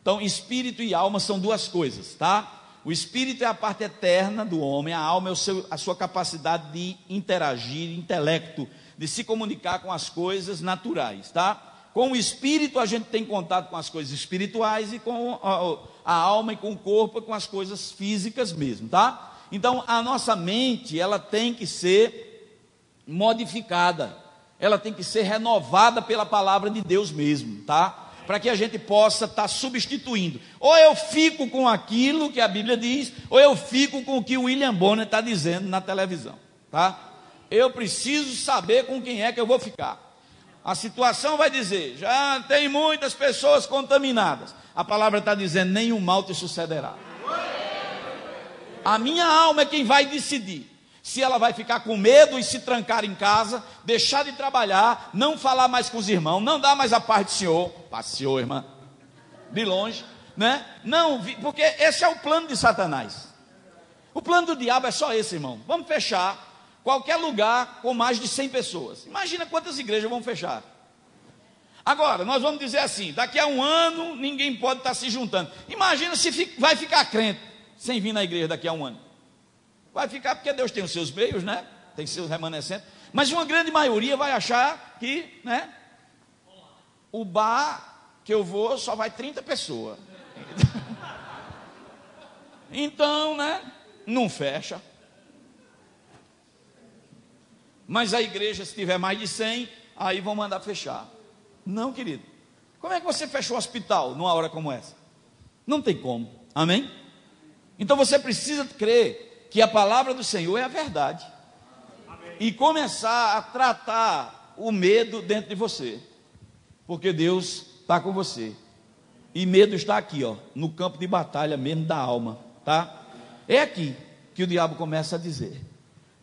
Então, espírito e alma são duas coisas, tá? O espírito é a parte eterna do homem, a alma é o seu, a sua capacidade de interagir, intelecto, de se comunicar com as coisas naturais, tá? Com o espírito a gente tem contato com as coisas espirituais e com a, a alma e com o corpo, com as coisas físicas mesmo, tá? Então, a nossa mente, ela tem que ser modificada ela tem que ser renovada pela palavra de Deus mesmo, tá? Para que a gente possa estar tá substituindo. Ou eu fico com aquilo que a Bíblia diz, ou eu fico com o que o William Bonner está dizendo na televisão, tá? Eu preciso saber com quem é que eu vou ficar. A situação vai dizer: já tem muitas pessoas contaminadas. A palavra está dizendo: nenhum mal te sucederá. A minha alma é quem vai decidir se ela vai ficar com medo e se trancar em casa, deixar de trabalhar, não falar mais com os irmãos, não dar mais a paz do Senhor, passeou, irmã, de longe, né? Não, porque esse é o plano de Satanás. O plano do diabo é só esse, irmão. Vamos fechar qualquer lugar com mais de 100 pessoas. Imagina quantas igrejas vão fechar. Agora, nós vamos dizer assim: daqui a um ano ninguém pode estar se juntando. Imagina se vai ficar crente sem vir na igreja daqui a um ano. Vai ficar porque Deus tem os seus meios, né? Tem seus remanescentes. Mas uma grande maioria vai achar que, né? O bar que eu vou só vai 30 pessoas. (laughs) Então, né? Não fecha. Mas a igreja, se tiver mais de 100, aí vão mandar fechar. Não, querido. Como é que você fecha o hospital numa hora como essa? Não tem como. Amém? Então você precisa crer que a palavra do Senhor é a verdade. Amém. E começar a tratar o medo dentro de você. Porque Deus está com você. E medo está aqui, ó, no campo de batalha mesmo da alma, tá? É aqui que o diabo começa a dizer,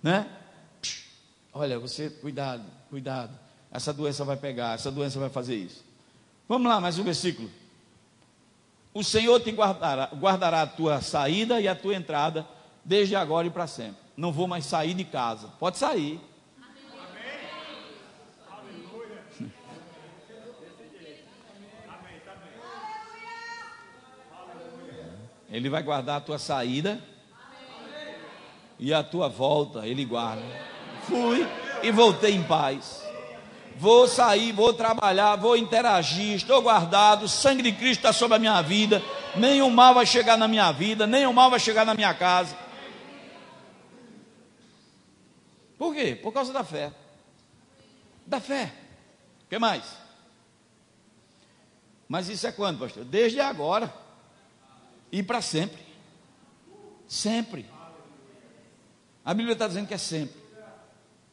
né? Olha, você, cuidado, cuidado. Essa doença vai pegar, essa doença vai fazer isso. Vamos lá, mais um versículo. O Senhor te guardará, guardará a tua saída e a tua entrada, desde agora e para sempre. Não vou mais sair de casa. Pode sair. Ele vai guardar a tua saída e a tua volta, Ele guarda. Fui e voltei em paz. Vou sair, vou trabalhar, vou interagir, estou guardado, o sangue de Cristo está sobre a minha vida, nenhum mal vai chegar na minha vida, nenhum mal vai chegar na minha casa. Por quê? Por causa da fé. Da fé. O que mais? Mas isso é quando, pastor? Desde agora e para sempre. Sempre. A Bíblia está dizendo que é sempre.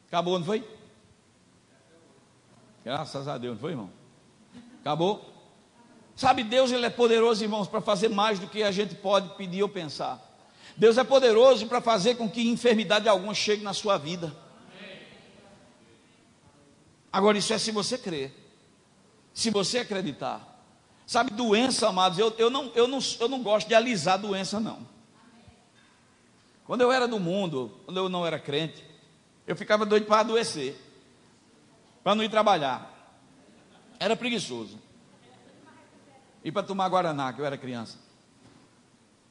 Acabou, não foi? Graças a Deus, não foi, irmão? Acabou? Sabe, Deus ele é poderoso, irmãos, para fazer mais do que a gente pode pedir ou pensar. Deus é poderoso para fazer com que enfermidade alguma chegue na sua vida. Agora, isso é se você crer, se você acreditar. Sabe, doença, amados, eu, eu, não, eu, não, eu não gosto de alisar doença, não. Quando eu era do mundo, quando eu não era crente, eu ficava doido para adoecer para não ir trabalhar. Era preguiçoso. E para tomar Guaraná, que eu era criança.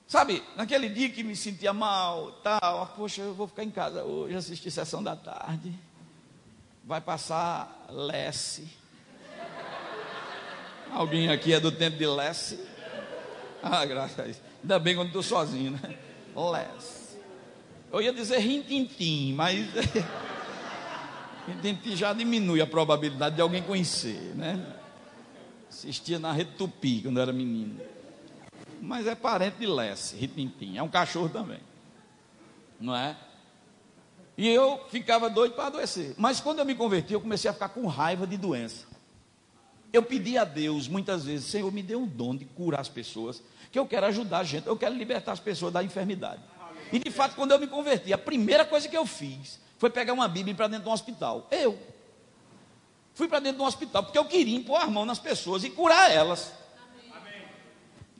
Sabe, naquele dia que me sentia mal, tal, poxa, eu vou ficar em casa hoje, assistir sessão da tarde. Vai passar Lesse. Alguém aqui é do tempo de Lesse? Ah, graças a Deus. Ainda bem quando estou sozinho, né? Lesse. Eu ia dizer rintintim, mas (laughs) gente já diminui a probabilidade de alguém conhecer, né? Assistia na Rede Tupi quando era menino. Mas é parente de Lesse, Ritintim. É um cachorro também. Não é? E eu ficava doido para adoecer. Mas quando eu me converti, eu comecei a ficar com raiva de doença. Eu pedi a Deus muitas vezes, Senhor, me dê um dom de curar as pessoas, que eu quero ajudar a gente, eu quero libertar as pessoas da enfermidade. E de fato, quando eu me converti, a primeira coisa que eu fiz foi pegar uma Bíblia para dentro de um hospital. Eu. Fui para dentro de um hospital porque eu queria impor a mão nas pessoas e curar elas.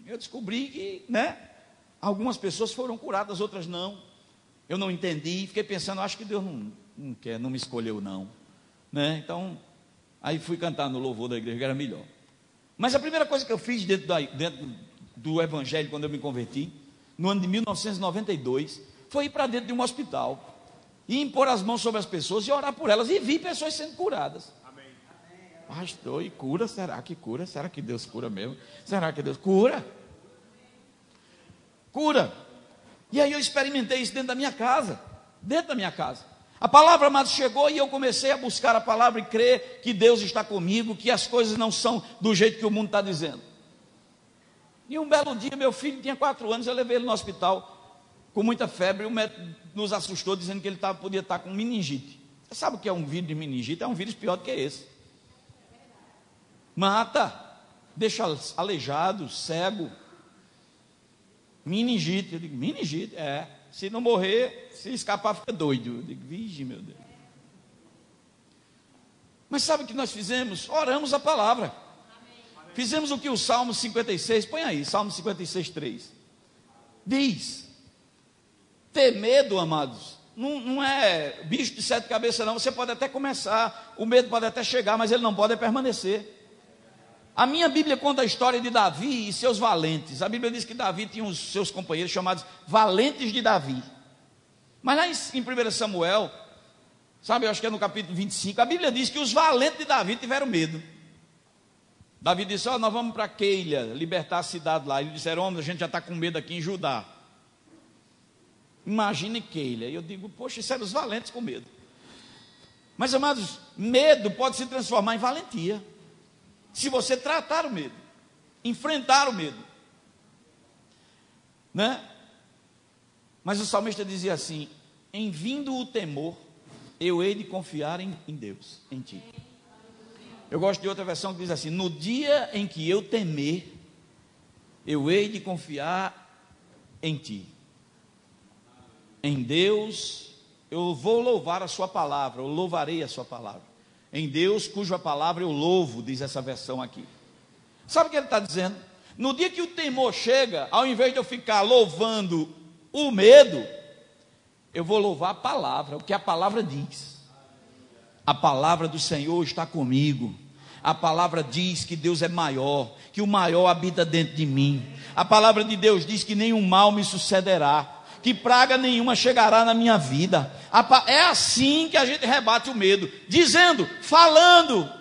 Eu descobri que, né? Algumas pessoas foram curadas, outras não. Eu não entendi, fiquei pensando, acho que Deus não, não quer, não me escolheu não, né? Então, aí fui cantar no louvor da igreja que era melhor. Mas a primeira coisa que eu fiz dentro, da, dentro do evangelho quando eu me converti, no ano de 1992, foi ir para dentro de um hospital e impor as mãos sobre as pessoas e orar por elas. E vi pessoas sendo curadas. Amém. Pastor, e cura? Será que cura? Será que Deus cura mesmo? Será que Deus cura? Cura. E aí eu experimentei isso dentro da minha casa. Dentro da minha casa. A palavra, amado, chegou e eu comecei a buscar a palavra e crer que Deus está comigo, que as coisas não são do jeito que o mundo está dizendo. E um belo dia, meu filho tinha quatro anos, eu levei ele no hospital com muita febre, o médico nos assustou dizendo que ele tava, podia estar com meningite. Você sabe o que é um vírus de meningite? É um vírus pior do que esse. Mata, deixa aleijado, cego. Meningite. Eu digo, meningite? É. Se não morrer, se escapar, fica doido. Eu digo, vige, meu Deus. Mas sabe o que nós fizemos? Oramos a palavra. Fizemos o que o Salmo 56, põe aí, Salmo 56, 3. Diz: ter medo, amados, não, não, é bicho de sete cabeças, não. Você pode até começar, o medo pode até chegar, mas ele não pode permanecer. A minha Bíblia conta a história de Davi e seus valentes. A Bíblia diz que Davi tinha os seus companheiros chamados valentes de Davi. Mas lá em, em 1 Samuel, sabe, eu acho que é no capítulo 25, a Bíblia diz que os valentes de Davi tiveram medo. Davi disse: Ó, oh, nós vamos para Keila, libertar a cidade lá. Eles disseram: Homem, a gente já está com medo aqui em Judá. Imagine Keila. E eu digo, poxa, isso era os valentes com medo. Mas, amados, medo pode se transformar em valentia. Se você tratar o medo, enfrentar o medo. Né? Mas o salmista dizia assim: em vindo o temor, eu hei de confiar em, em Deus, em ti. Eu gosto de outra versão que diz assim: no dia em que eu temer, eu hei de confiar em ti. Em Deus, eu vou louvar a sua palavra, eu louvarei a sua palavra. Em Deus, cuja palavra eu louvo, diz essa versão aqui. Sabe o que ele está dizendo? No dia que o temor chega, ao invés de eu ficar louvando o medo, eu vou louvar a palavra, o que a palavra diz. A palavra do Senhor está comigo. A palavra diz que Deus é maior, que o maior habita dentro de mim. A palavra de Deus diz que nenhum mal me sucederá, que praga nenhuma chegará na minha vida. É assim que a gente rebate o medo, dizendo, falando.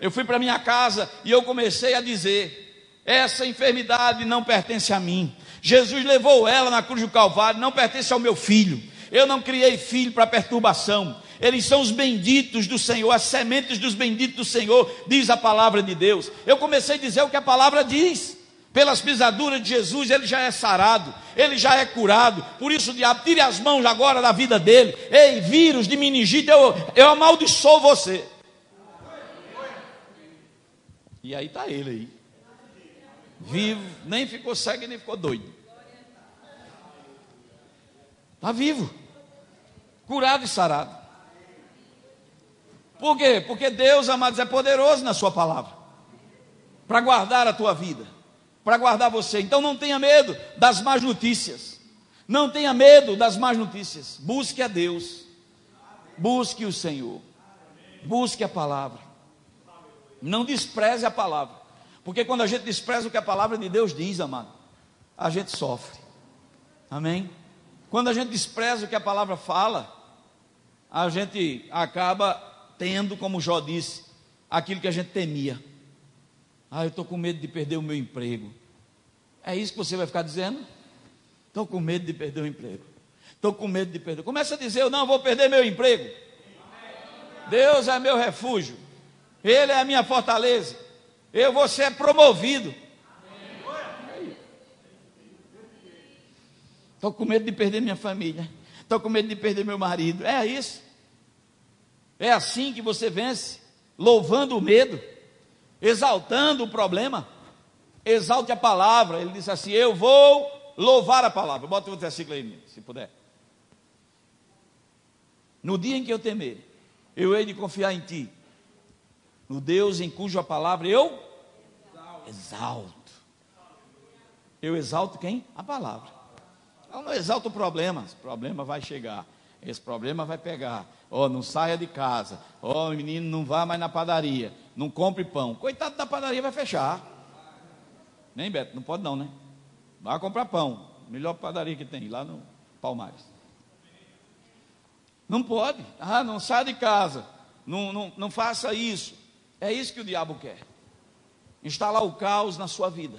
Eu fui para minha casa e eu comecei a dizer: essa enfermidade não pertence a mim. Jesus levou ela na cruz do Calvário, não pertence ao meu filho. Eu não criei filho para perturbação. Eles são os benditos do Senhor, as sementes dos benditos do Senhor, diz a palavra de Deus. Eu comecei a dizer o que a palavra diz. Pelas pisaduras de Jesus, ele já é sarado, ele já é curado. Por isso, diabo, tire as mãos agora da vida dele. Ei, vírus de meningite, eu, eu amaldiçoo você. E aí está ele aí. Vivo, nem ficou cego nem ficou doido. Está vivo, curado e sarado. Por quê? Porque Deus, amados, é poderoso na Sua palavra para guardar a tua vida, para guardar você. Então não tenha medo das más notícias. Não tenha medo das más notícias. Busque a Deus. Busque o Senhor. Busque a palavra. Não despreze a palavra. Porque quando a gente despreza o que a palavra de Deus diz, amado, a gente sofre. Amém? Quando a gente despreza o que a palavra fala, a gente acaba tendo, como Jó disse, aquilo que a gente temia. Ah, eu estou com medo de perder o meu emprego. É isso que você vai ficar dizendo? Estou com medo de perder o emprego. Estou com medo de perder. Começa a dizer, eu não vou perder meu emprego. Deus é meu refúgio. Ele é a minha fortaleza. Eu vou ser promovido. Estou com medo de perder minha família. Estou com medo de perder meu marido. É isso. É assim que você vence, louvando o medo, exaltando o problema. Exalte a palavra. Ele disse assim: Eu vou louvar a palavra. Bota o versículo aí, se puder. No dia em que eu temer, eu hei de confiar em ti. No Deus em cuja palavra eu exalto. Eu exalto quem? A palavra. Eu não exalto o problema. O problema vai chegar. Esse problema vai pegar. Ó, oh, não saia de casa. Ó, oh, menino, não vá mais na padaria. Não compre pão. Coitado da padaria vai fechar. Nem Beto, não pode não, né? Vá comprar pão. Melhor padaria que tem, lá no Palmares. Não pode. Ah, não saia de casa. Não, não, não faça isso. É isso que o diabo quer. Instalar o caos na sua vida.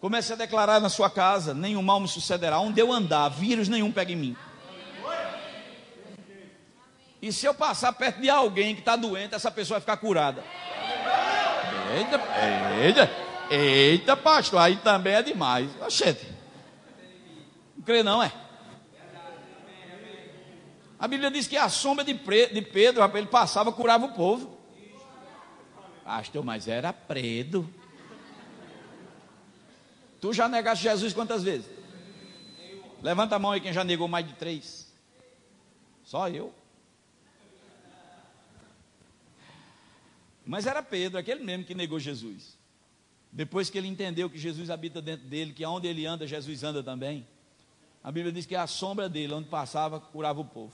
Comece a declarar na sua casa: nenhum mal me sucederá. Onde eu andar, vírus nenhum pega em mim. E se eu passar perto de alguém que está doente, essa pessoa vai ficar curada. Eita, eita, eita, pastor, aí também é demais. Oxente, não crê não, é? A Bíblia diz que a sombra de, Pedro, ele passava, curava o povo. Pastor, mas era predo. Tu já negaste Jesus quantas vezes? Levanta a mão aí quem já negou mais de três. Só eu. Mas era Pedro, aquele mesmo que negou Jesus. Depois que ele entendeu que Jesus habita dentro dele, que aonde ele anda, Jesus anda também. A Bíblia diz que a sombra dele, onde passava, curava o povo.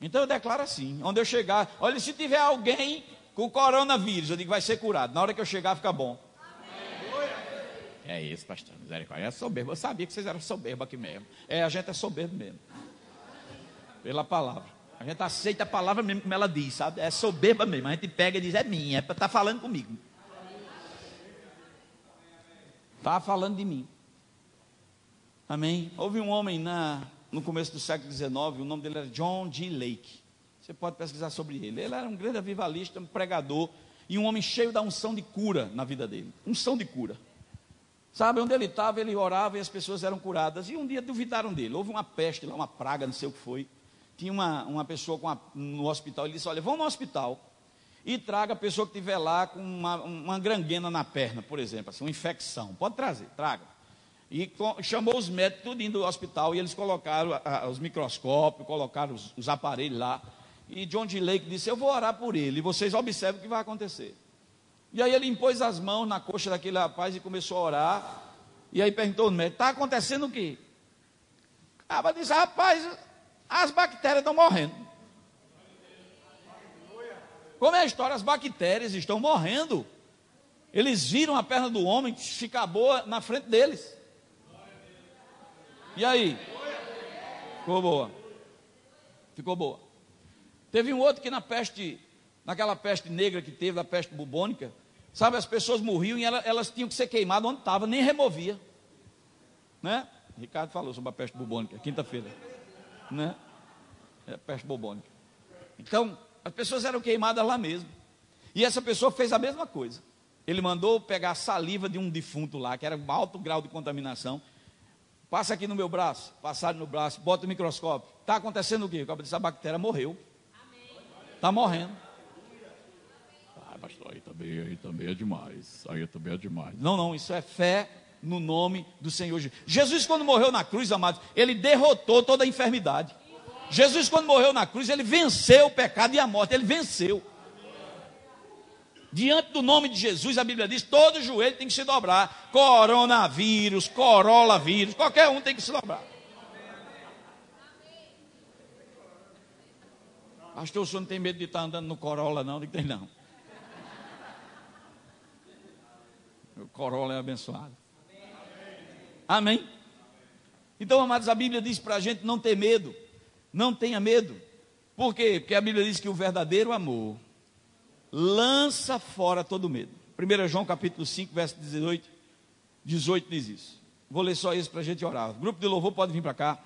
Então eu declaro assim: onde eu chegar, olha, se tiver alguém com coronavírus, eu digo vai ser curado. Na hora que eu chegar, fica bom. É isso, pastor. Misericórdia. É soberbo. Eu sabia que vocês eram soberbos aqui mesmo. É, a gente é soberbo mesmo. Pela palavra. A gente aceita a palavra mesmo como ela diz, sabe? É soberba mesmo. A gente pega e diz, é minha, é para estar tá falando comigo. Está falando de mim. Amém? Houve um homem na, no começo do século XIX, o nome dele era John G. Lake. Você pode pesquisar sobre ele. Ele era um grande avivalista, um pregador e um homem cheio da unção de cura na vida dele. Unção de cura. Sabe, onde ele estava, ele orava e as pessoas eram curadas. E um dia duvidaram dele. Houve uma peste lá, uma praga, não sei o que foi. Tinha uma, uma pessoa a, no hospital. Ele disse: Olha, vão no hospital e traga a pessoa que estiver lá com uma, uma granguena na perna, por exemplo, assim, uma infecção. Pode trazer, traga. E com, chamou os médicos tudo indo do hospital e eles colocaram a, a, os microscópios, colocaram os, os, aparelhos lá. E John D. Lake disse: Eu vou orar por ele e vocês observem o que vai acontecer. E aí ele impôs as mãos na coxa daquele rapaz e começou a orar. E aí perguntou ao médico: Está acontecendo o quê? O cara disse: Rapaz, as bactérias estão morrendo. Como é a história? As bactérias estão morrendo. Eles viram a perna do homem ficar boa na frente deles. E aí? Ficou boa. Ficou boa. Teve um outro que na peste, naquela peste negra que teve, a peste bubônica, sabe, as pessoas morriam e elas, elas tinham que ser queimadas onde estava, nem removia. Né? Ricardo falou sobre a peste bubônica, quinta-feira. Né? É a peste bubônica. Então, as pessoas eram queimadas lá mesmo. E essa pessoa fez a mesma coisa. Ele mandou pegar a saliva de um defunto lá, que era um alto grau de contaminação. Passa aqui no meu braço, passaram no braço, bota o microscópio. Está acontecendo o quê? Essa bactéria morreu. Está morrendo. Ah, pastor, aí também, aí também é demais. Aí também é demais. Não, não, isso é fé no nome do Senhor Jesus. Jesus, quando morreu na cruz, amados, ele derrotou toda a enfermidade. Jesus, quando morreu na cruz, ele venceu o pecado e a morte, ele venceu. Diante do nome de Jesus, a Bíblia diz: todo joelho tem que se dobrar. Coronavírus, corolavírus, qualquer um tem que se dobrar. Pastor, o senhor não tem medo de estar andando no Corolla, não? Não tem, não. O Corolla é abençoado. Amém? Então, amados, a Bíblia diz para a gente não ter medo. Não tenha medo. Por quê? Porque a Bíblia diz que o verdadeiro amor lança fora todo medo. 1 João capítulo 5, verso 18, 18 diz isso. Vou ler só isso para a gente orar. Grupo de louvor pode vir para cá.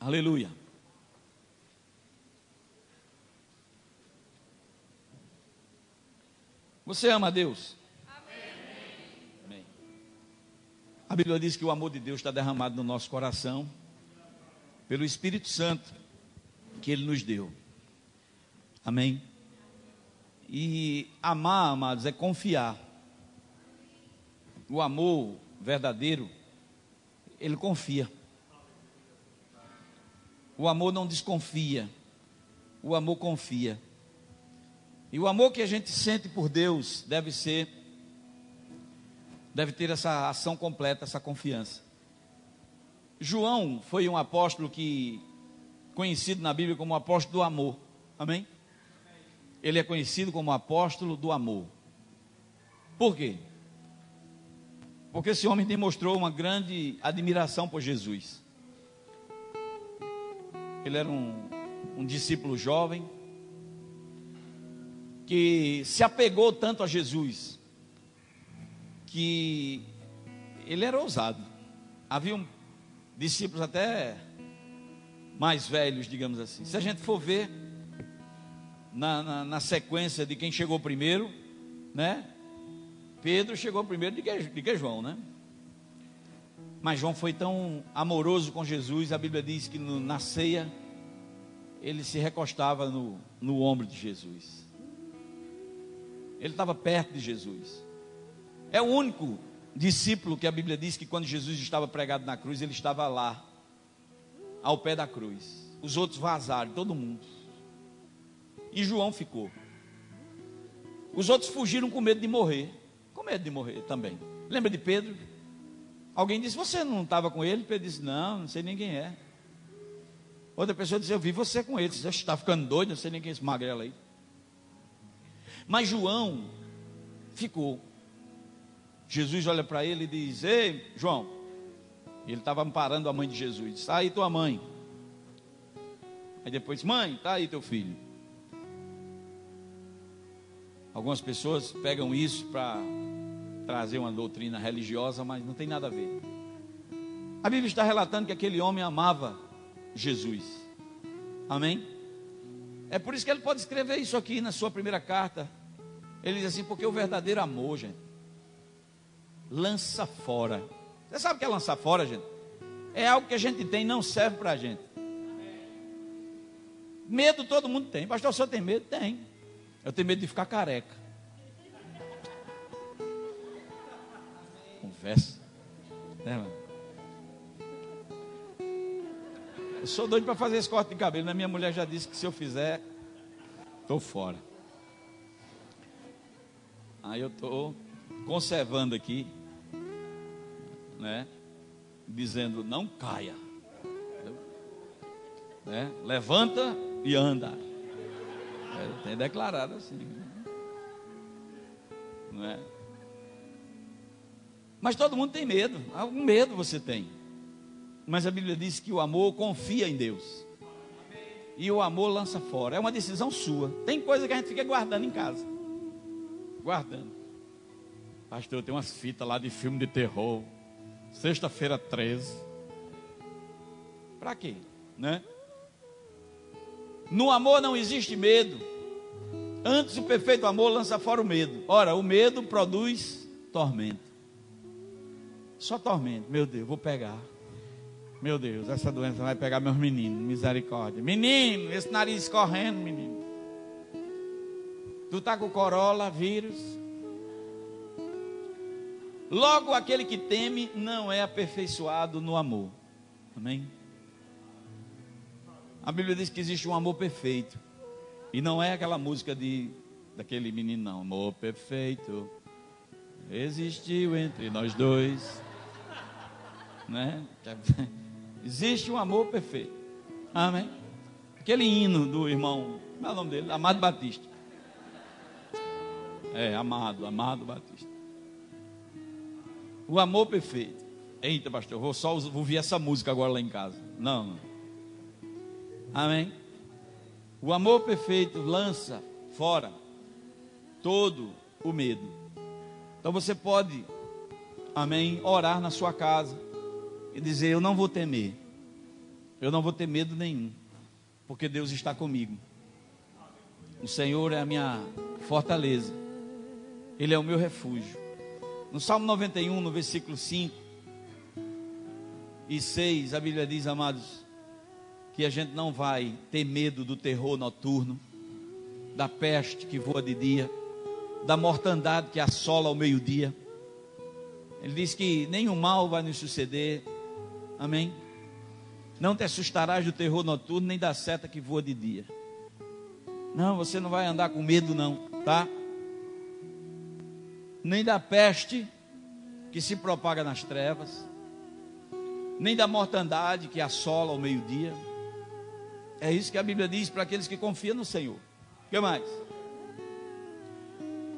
Aleluia. Você ama Deus? Amém. A Bíblia diz que o amor de Deus está derramado no nosso coração pelo Espírito Santo que Ele nos deu. Amém. E amar, amados, é confiar. O amor verdadeiro, ele confia. O amor não desconfia. O amor confia. E o amor que a gente sente por Deus deve ser, deve ter essa ação completa, essa confiança. João foi um apóstolo que, conhecido na Bíblia como apóstolo do amor, amém? Ele é conhecido como apóstolo do amor. Por quê? Porque esse homem demonstrou uma grande admiração por Jesus. Ele era um, um discípulo jovem, que se apegou tanto a Jesus, que ele era ousado. Havia discípulos até mais velhos, digamos assim. Se a gente for ver na, na, na sequência de quem chegou primeiro, né? Pedro chegou primeiro de que, de que João, né? Mas João foi tão amoroso com Jesus, a Bíblia diz que no, na ceia ele se recostava no, no ombro de Jesus. Ele estava perto de Jesus. É o único discípulo que a Bíblia diz que quando Jesus estava pregado na cruz, ele estava lá, ao pé da cruz. Os outros vazaram, todo mundo. E João ficou. Os outros fugiram com medo de morrer. Com medo de morrer também. Lembra de Pedro? Alguém disse: Você não estava com ele? Pedro disse: Não, não sei nem quem é. Outra pessoa disse: Eu vi você com ele. Você está ficando doido? Não sei nem quem é esse magrelo aí. Mas João ficou. Jesus olha para ele e diz: Ei, João. Ele estava amparando a mãe de Jesus. Diz: Aí tua mãe. Aí depois, mãe, tá aí teu filho. Algumas pessoas pegam isso para trazer uma doutrina religiosa, mas não tem nada a ver. A Bíblia está relatando que aquele homem amava Jesus. Amém? É por isso que ele pode escrever isso aqui na sua primeira carta. Ele diz assim: porque o verdadeiro amor, gente, lança fora. Você sabe o que é lançar fora, gente? É algo que a gente tem e não serve para a gente. Medo todo mundo tem. Pastor, o senhor tem medo? Tem. Eu tenho medo de ficar careca. Confesso. É, mano. Eu sou doido para fazer esse corte de cabelo. Mas minha mulher já disse que se eu fizer, estou fora. Aí eu estou conservando aqui, né? Dizendo, não caia. Né? Levanta e anda. É, tem declarado assim. Não é? Mas todo mundo tem medo. Algum medo você tem. Mas a Bíblia diz que o amor confia em Deus. E o amor lança fora. É uma decisão sua. Tem coisa que a gente fica guardando em casa. Guardando. Pastor, tem umas fitas lá de filme de terror. Sexta-feira 13. Para quê? Né? No amor não existe medo. Antes o perfeito amor lança fora o medo. Ora, o medo produz tormento. Só tormento. Meu Deus, vou pegar. Meu Deus, essa doença vai pegar meus meninos. Misericórdia. Menino, esse nariz correndo, menino. Tu tá com corola, vírus. Logo aquele que teme não é aperfeiçoado no amor. Amém? A Bíblia diz que existe um amor perfeito. E não é aquela música de daquele menino, não. Amor perfeito existiu entre nós dois. Né? (laughs) Existe um amor perfeito. Amém? Aquele hino do irmão, qual é o nome dele? Amado Batista. É, amado, amado Batista. O amor perfeito. Eita, pastor, vou só ouvir essa música agora lá em casa. Não, não. Amém? O amor perfeito lança fora todo o medo. Então você pode, amém, orar na sua casa e dizer: Eu não vou temer, eu não vou ter medo nenhum, porque Deus está comigo. O Senhor é a minha fortaleza, Ele é o meu refúgio. No Salmo 91, no versículo 5 e 6, a Bíblia diz, amados, que a gente não vai ter medo do terror noturno, da peste que voa de dia, da mortandade que assola ao meio-dia. Ele diz que nenhum mal vai nos suceder. Amém? Não te assustarás do terror noturno, nem da seta que voa de dia. Não, você não vai andar com medo, não, tá? Nem da peste que se propaga nas trevas, nem da mortandade que assola ao meio-dia. É isso que a Bíblia diz para aqueles que confiam no Senhor. O que mais?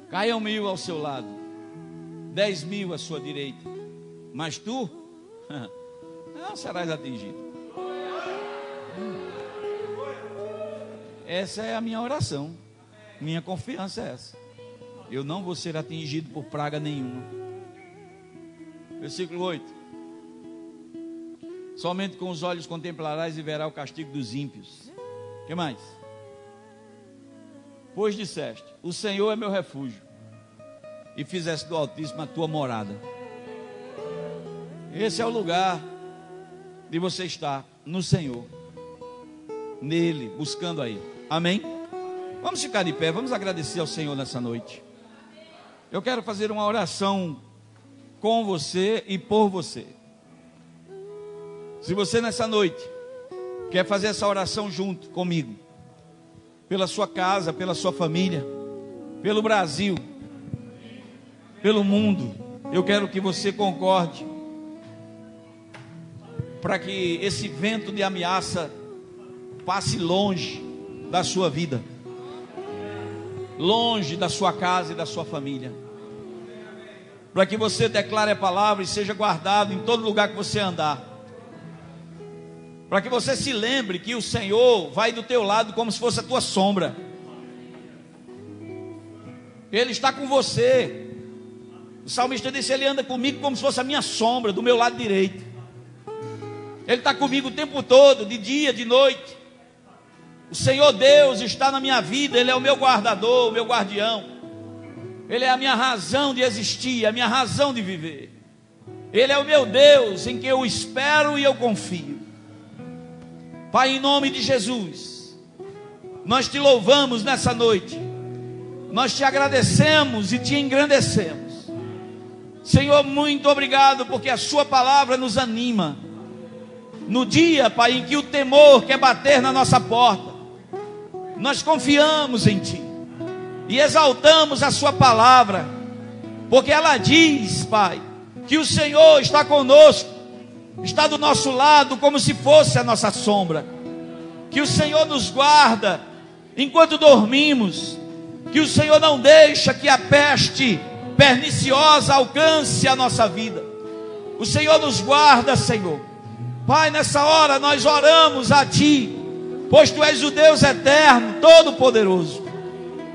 Caiam mil ao seu lado, dez mil à sua direita, mas tu (laughs) não serás atingido. Essa é a minha oração, minha confiança é essa. Eu não vou ser atingido por praga nenhuma. Versículo 8. Somente com os olhos contemplarás e verás o castigo dos ímpios. que mais? Pois disseste: O Senhor é meu refúgio, e fizeste do Altíssimo a tua morada. Esse é o lugar de você estar no Senhor, nele, buscando a Ele. Amém? Vamos ficar de pé, vamos agradecer ao Senhor nessa noite. Eu quero fazer uma oração com você e por você. Se você nessa noite quer fazer essa oração junto comigo, pela sua casa, pela sua família, pelo Brasil, pelo mundo, eu quero que você concorde para que esse vento de ameaça passe longe da sua vida, longe da sua casa e da sua família. Para que você declare a palavra e seja guardado em todo lugar que você andar para que você se lembre que o Senhor vai do teu lado como se fosse a tua sombra. Ele está com você. O salmista disse: Ele anda comigo como se fosse a minha sombra, do meu lado direito. Ele está comigo o tempo todo, de dia, de noite. O Senhor Deus está na minha vida, Ele é o meu guardador, o meu guardião. Ele é a minha razão de existir, a minha razão de viver. Ele é o meu Deus em quem eu espero e eu confio. Pai, em nome de Jesus, nós te louvamos nessa noite, nós te agradecemos e te engrandecemos. Senhor, muito obrigado, porque a Sua palavra nos anima. No dia, Pai, em que o temor quer bater na nossa porta, nós confiamos em Ti e exaltamos a Sua palavra, porque ela diz, Pai, que o Senhor está conosco, está do nosso lado como se fosse a nossa sombra, que o Senhor nos guarda enquanto dormimos, que o Senhor não deixa que a peste perniciosa alcance a nossa vida. O Senhor nos guarda, Senhor. Pai, nessa hora nós oramos a Ti, pois Tu és o Deus eterno, todo-poderoso,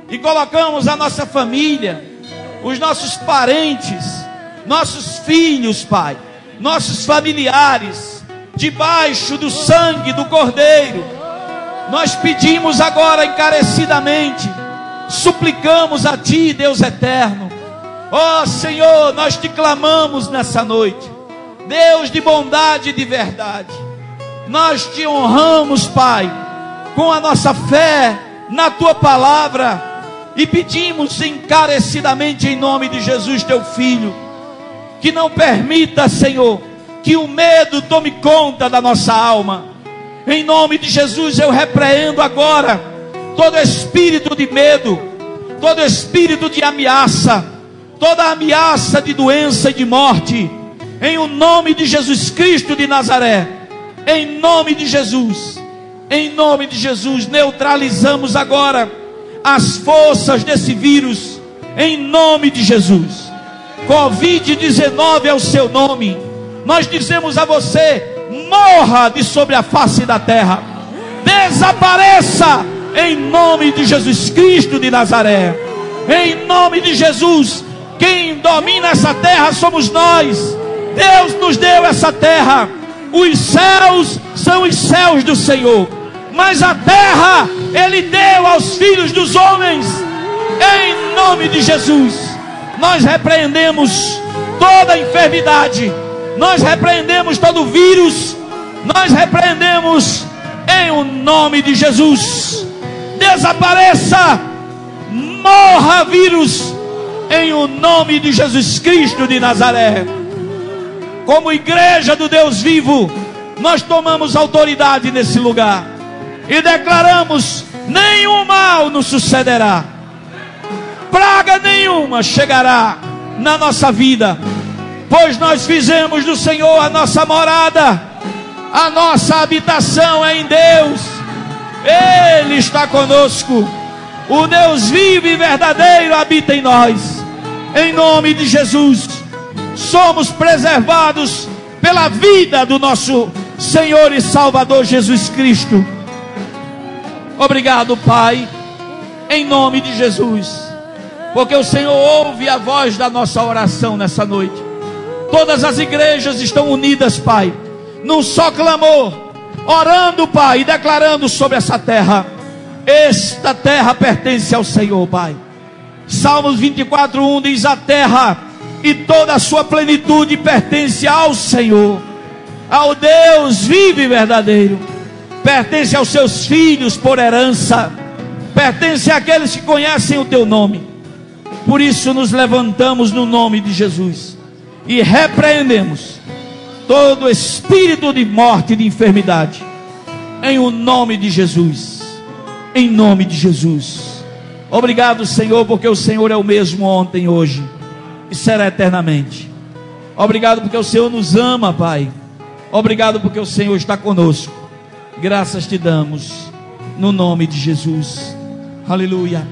e colocamos a nossa família, os nossos parentes, nossos filhos, Pai, nossos familiares, debaixo do sangue do Cordeiro. Nós pedimos agora encarecidamente, suplicamos a Ti, Deus eterno. Ó oh, Senhor, nós te clamamos nessa noite, Deus de bondade e de verdade. Nós te honramos, Pai, com a nossa fé na Tua palavra e pedimos encarecidamente em nome de Jesus, Teu Filho que não permita, Senhor, que o medo tome conta da nossa alma. Em nome de Jesus, eu repreendo agora todo espírito de medo, todo espírito de ameaça, toda ameaça de doença e de morte. Em o nome de Jesus Cristo de Nazaré, em nome de Jesus, em nome de Jesus, neutralizamos agora as forças desse vírus, em nome de Jesus. Covid-19 é o seu nome. Nós dizemos a você: morra de sobre a face da terra, desapareça em nome de Jesus Cristo de Nazaré. Em nome de Jesus, quem domina essa terra somos nós. Deus nos deu essa terra. Os céus são os céus do Senhor, mas a terra Ele deu aos filhos dos homens. Em nome de Jesus nós repreendemos toda enfermidade, nós repreendemos todo vírus, nós repreendemos em o nome de Jesus. Desapareça, morra vírus, em o nome de Jesus Cristo de Nazaré. Como igreja do Deus vivo, nós tomamos autoridade nesse lugar. E declaramos: nenhum mal nos sucederá. Praga nenhuma chegará na nossa vida, pois nós fizemos do Senhor a nossa morada, a nossa habitação é em Deus, Ele está conosco, o Deus vivo e verdadeiro habita em nós, em nome de Jesus, somos preservados pela vida do nosso Senhor e Salvador Jesus Cristo. Obrigado, Pai, em nome de Jesus porque o Senhor ouve a voz da nossa oração nessa noite. Todas as igrejas estão unidas, Pai, num só clamor, orando, Pai, e declarando sobre essa terra: esta terra pertence ao Senhor, Pai. Salmos 24, 1 diz: A terra e toda a sua plenitude pertence ao Senhor, ao Deus vivo e verdadeiro, pertence aos seus filhos por herança, pertence àqueles que conhecem o teu nome. Por isso nos levantamos no nome de Jesus e repreendemos todo espírito de morte e de enfermidade em o nome de Jesus. Em nome de Jesus. Obrigado, Senhor, porque o Senhor é o mesmo ontem, hoje e será eternamente. Obrigado porque o Senhor nos ama, Pai. Obrigado porque o Senhor está conosco. Graças te damos no nome de Jesus. Aleluia.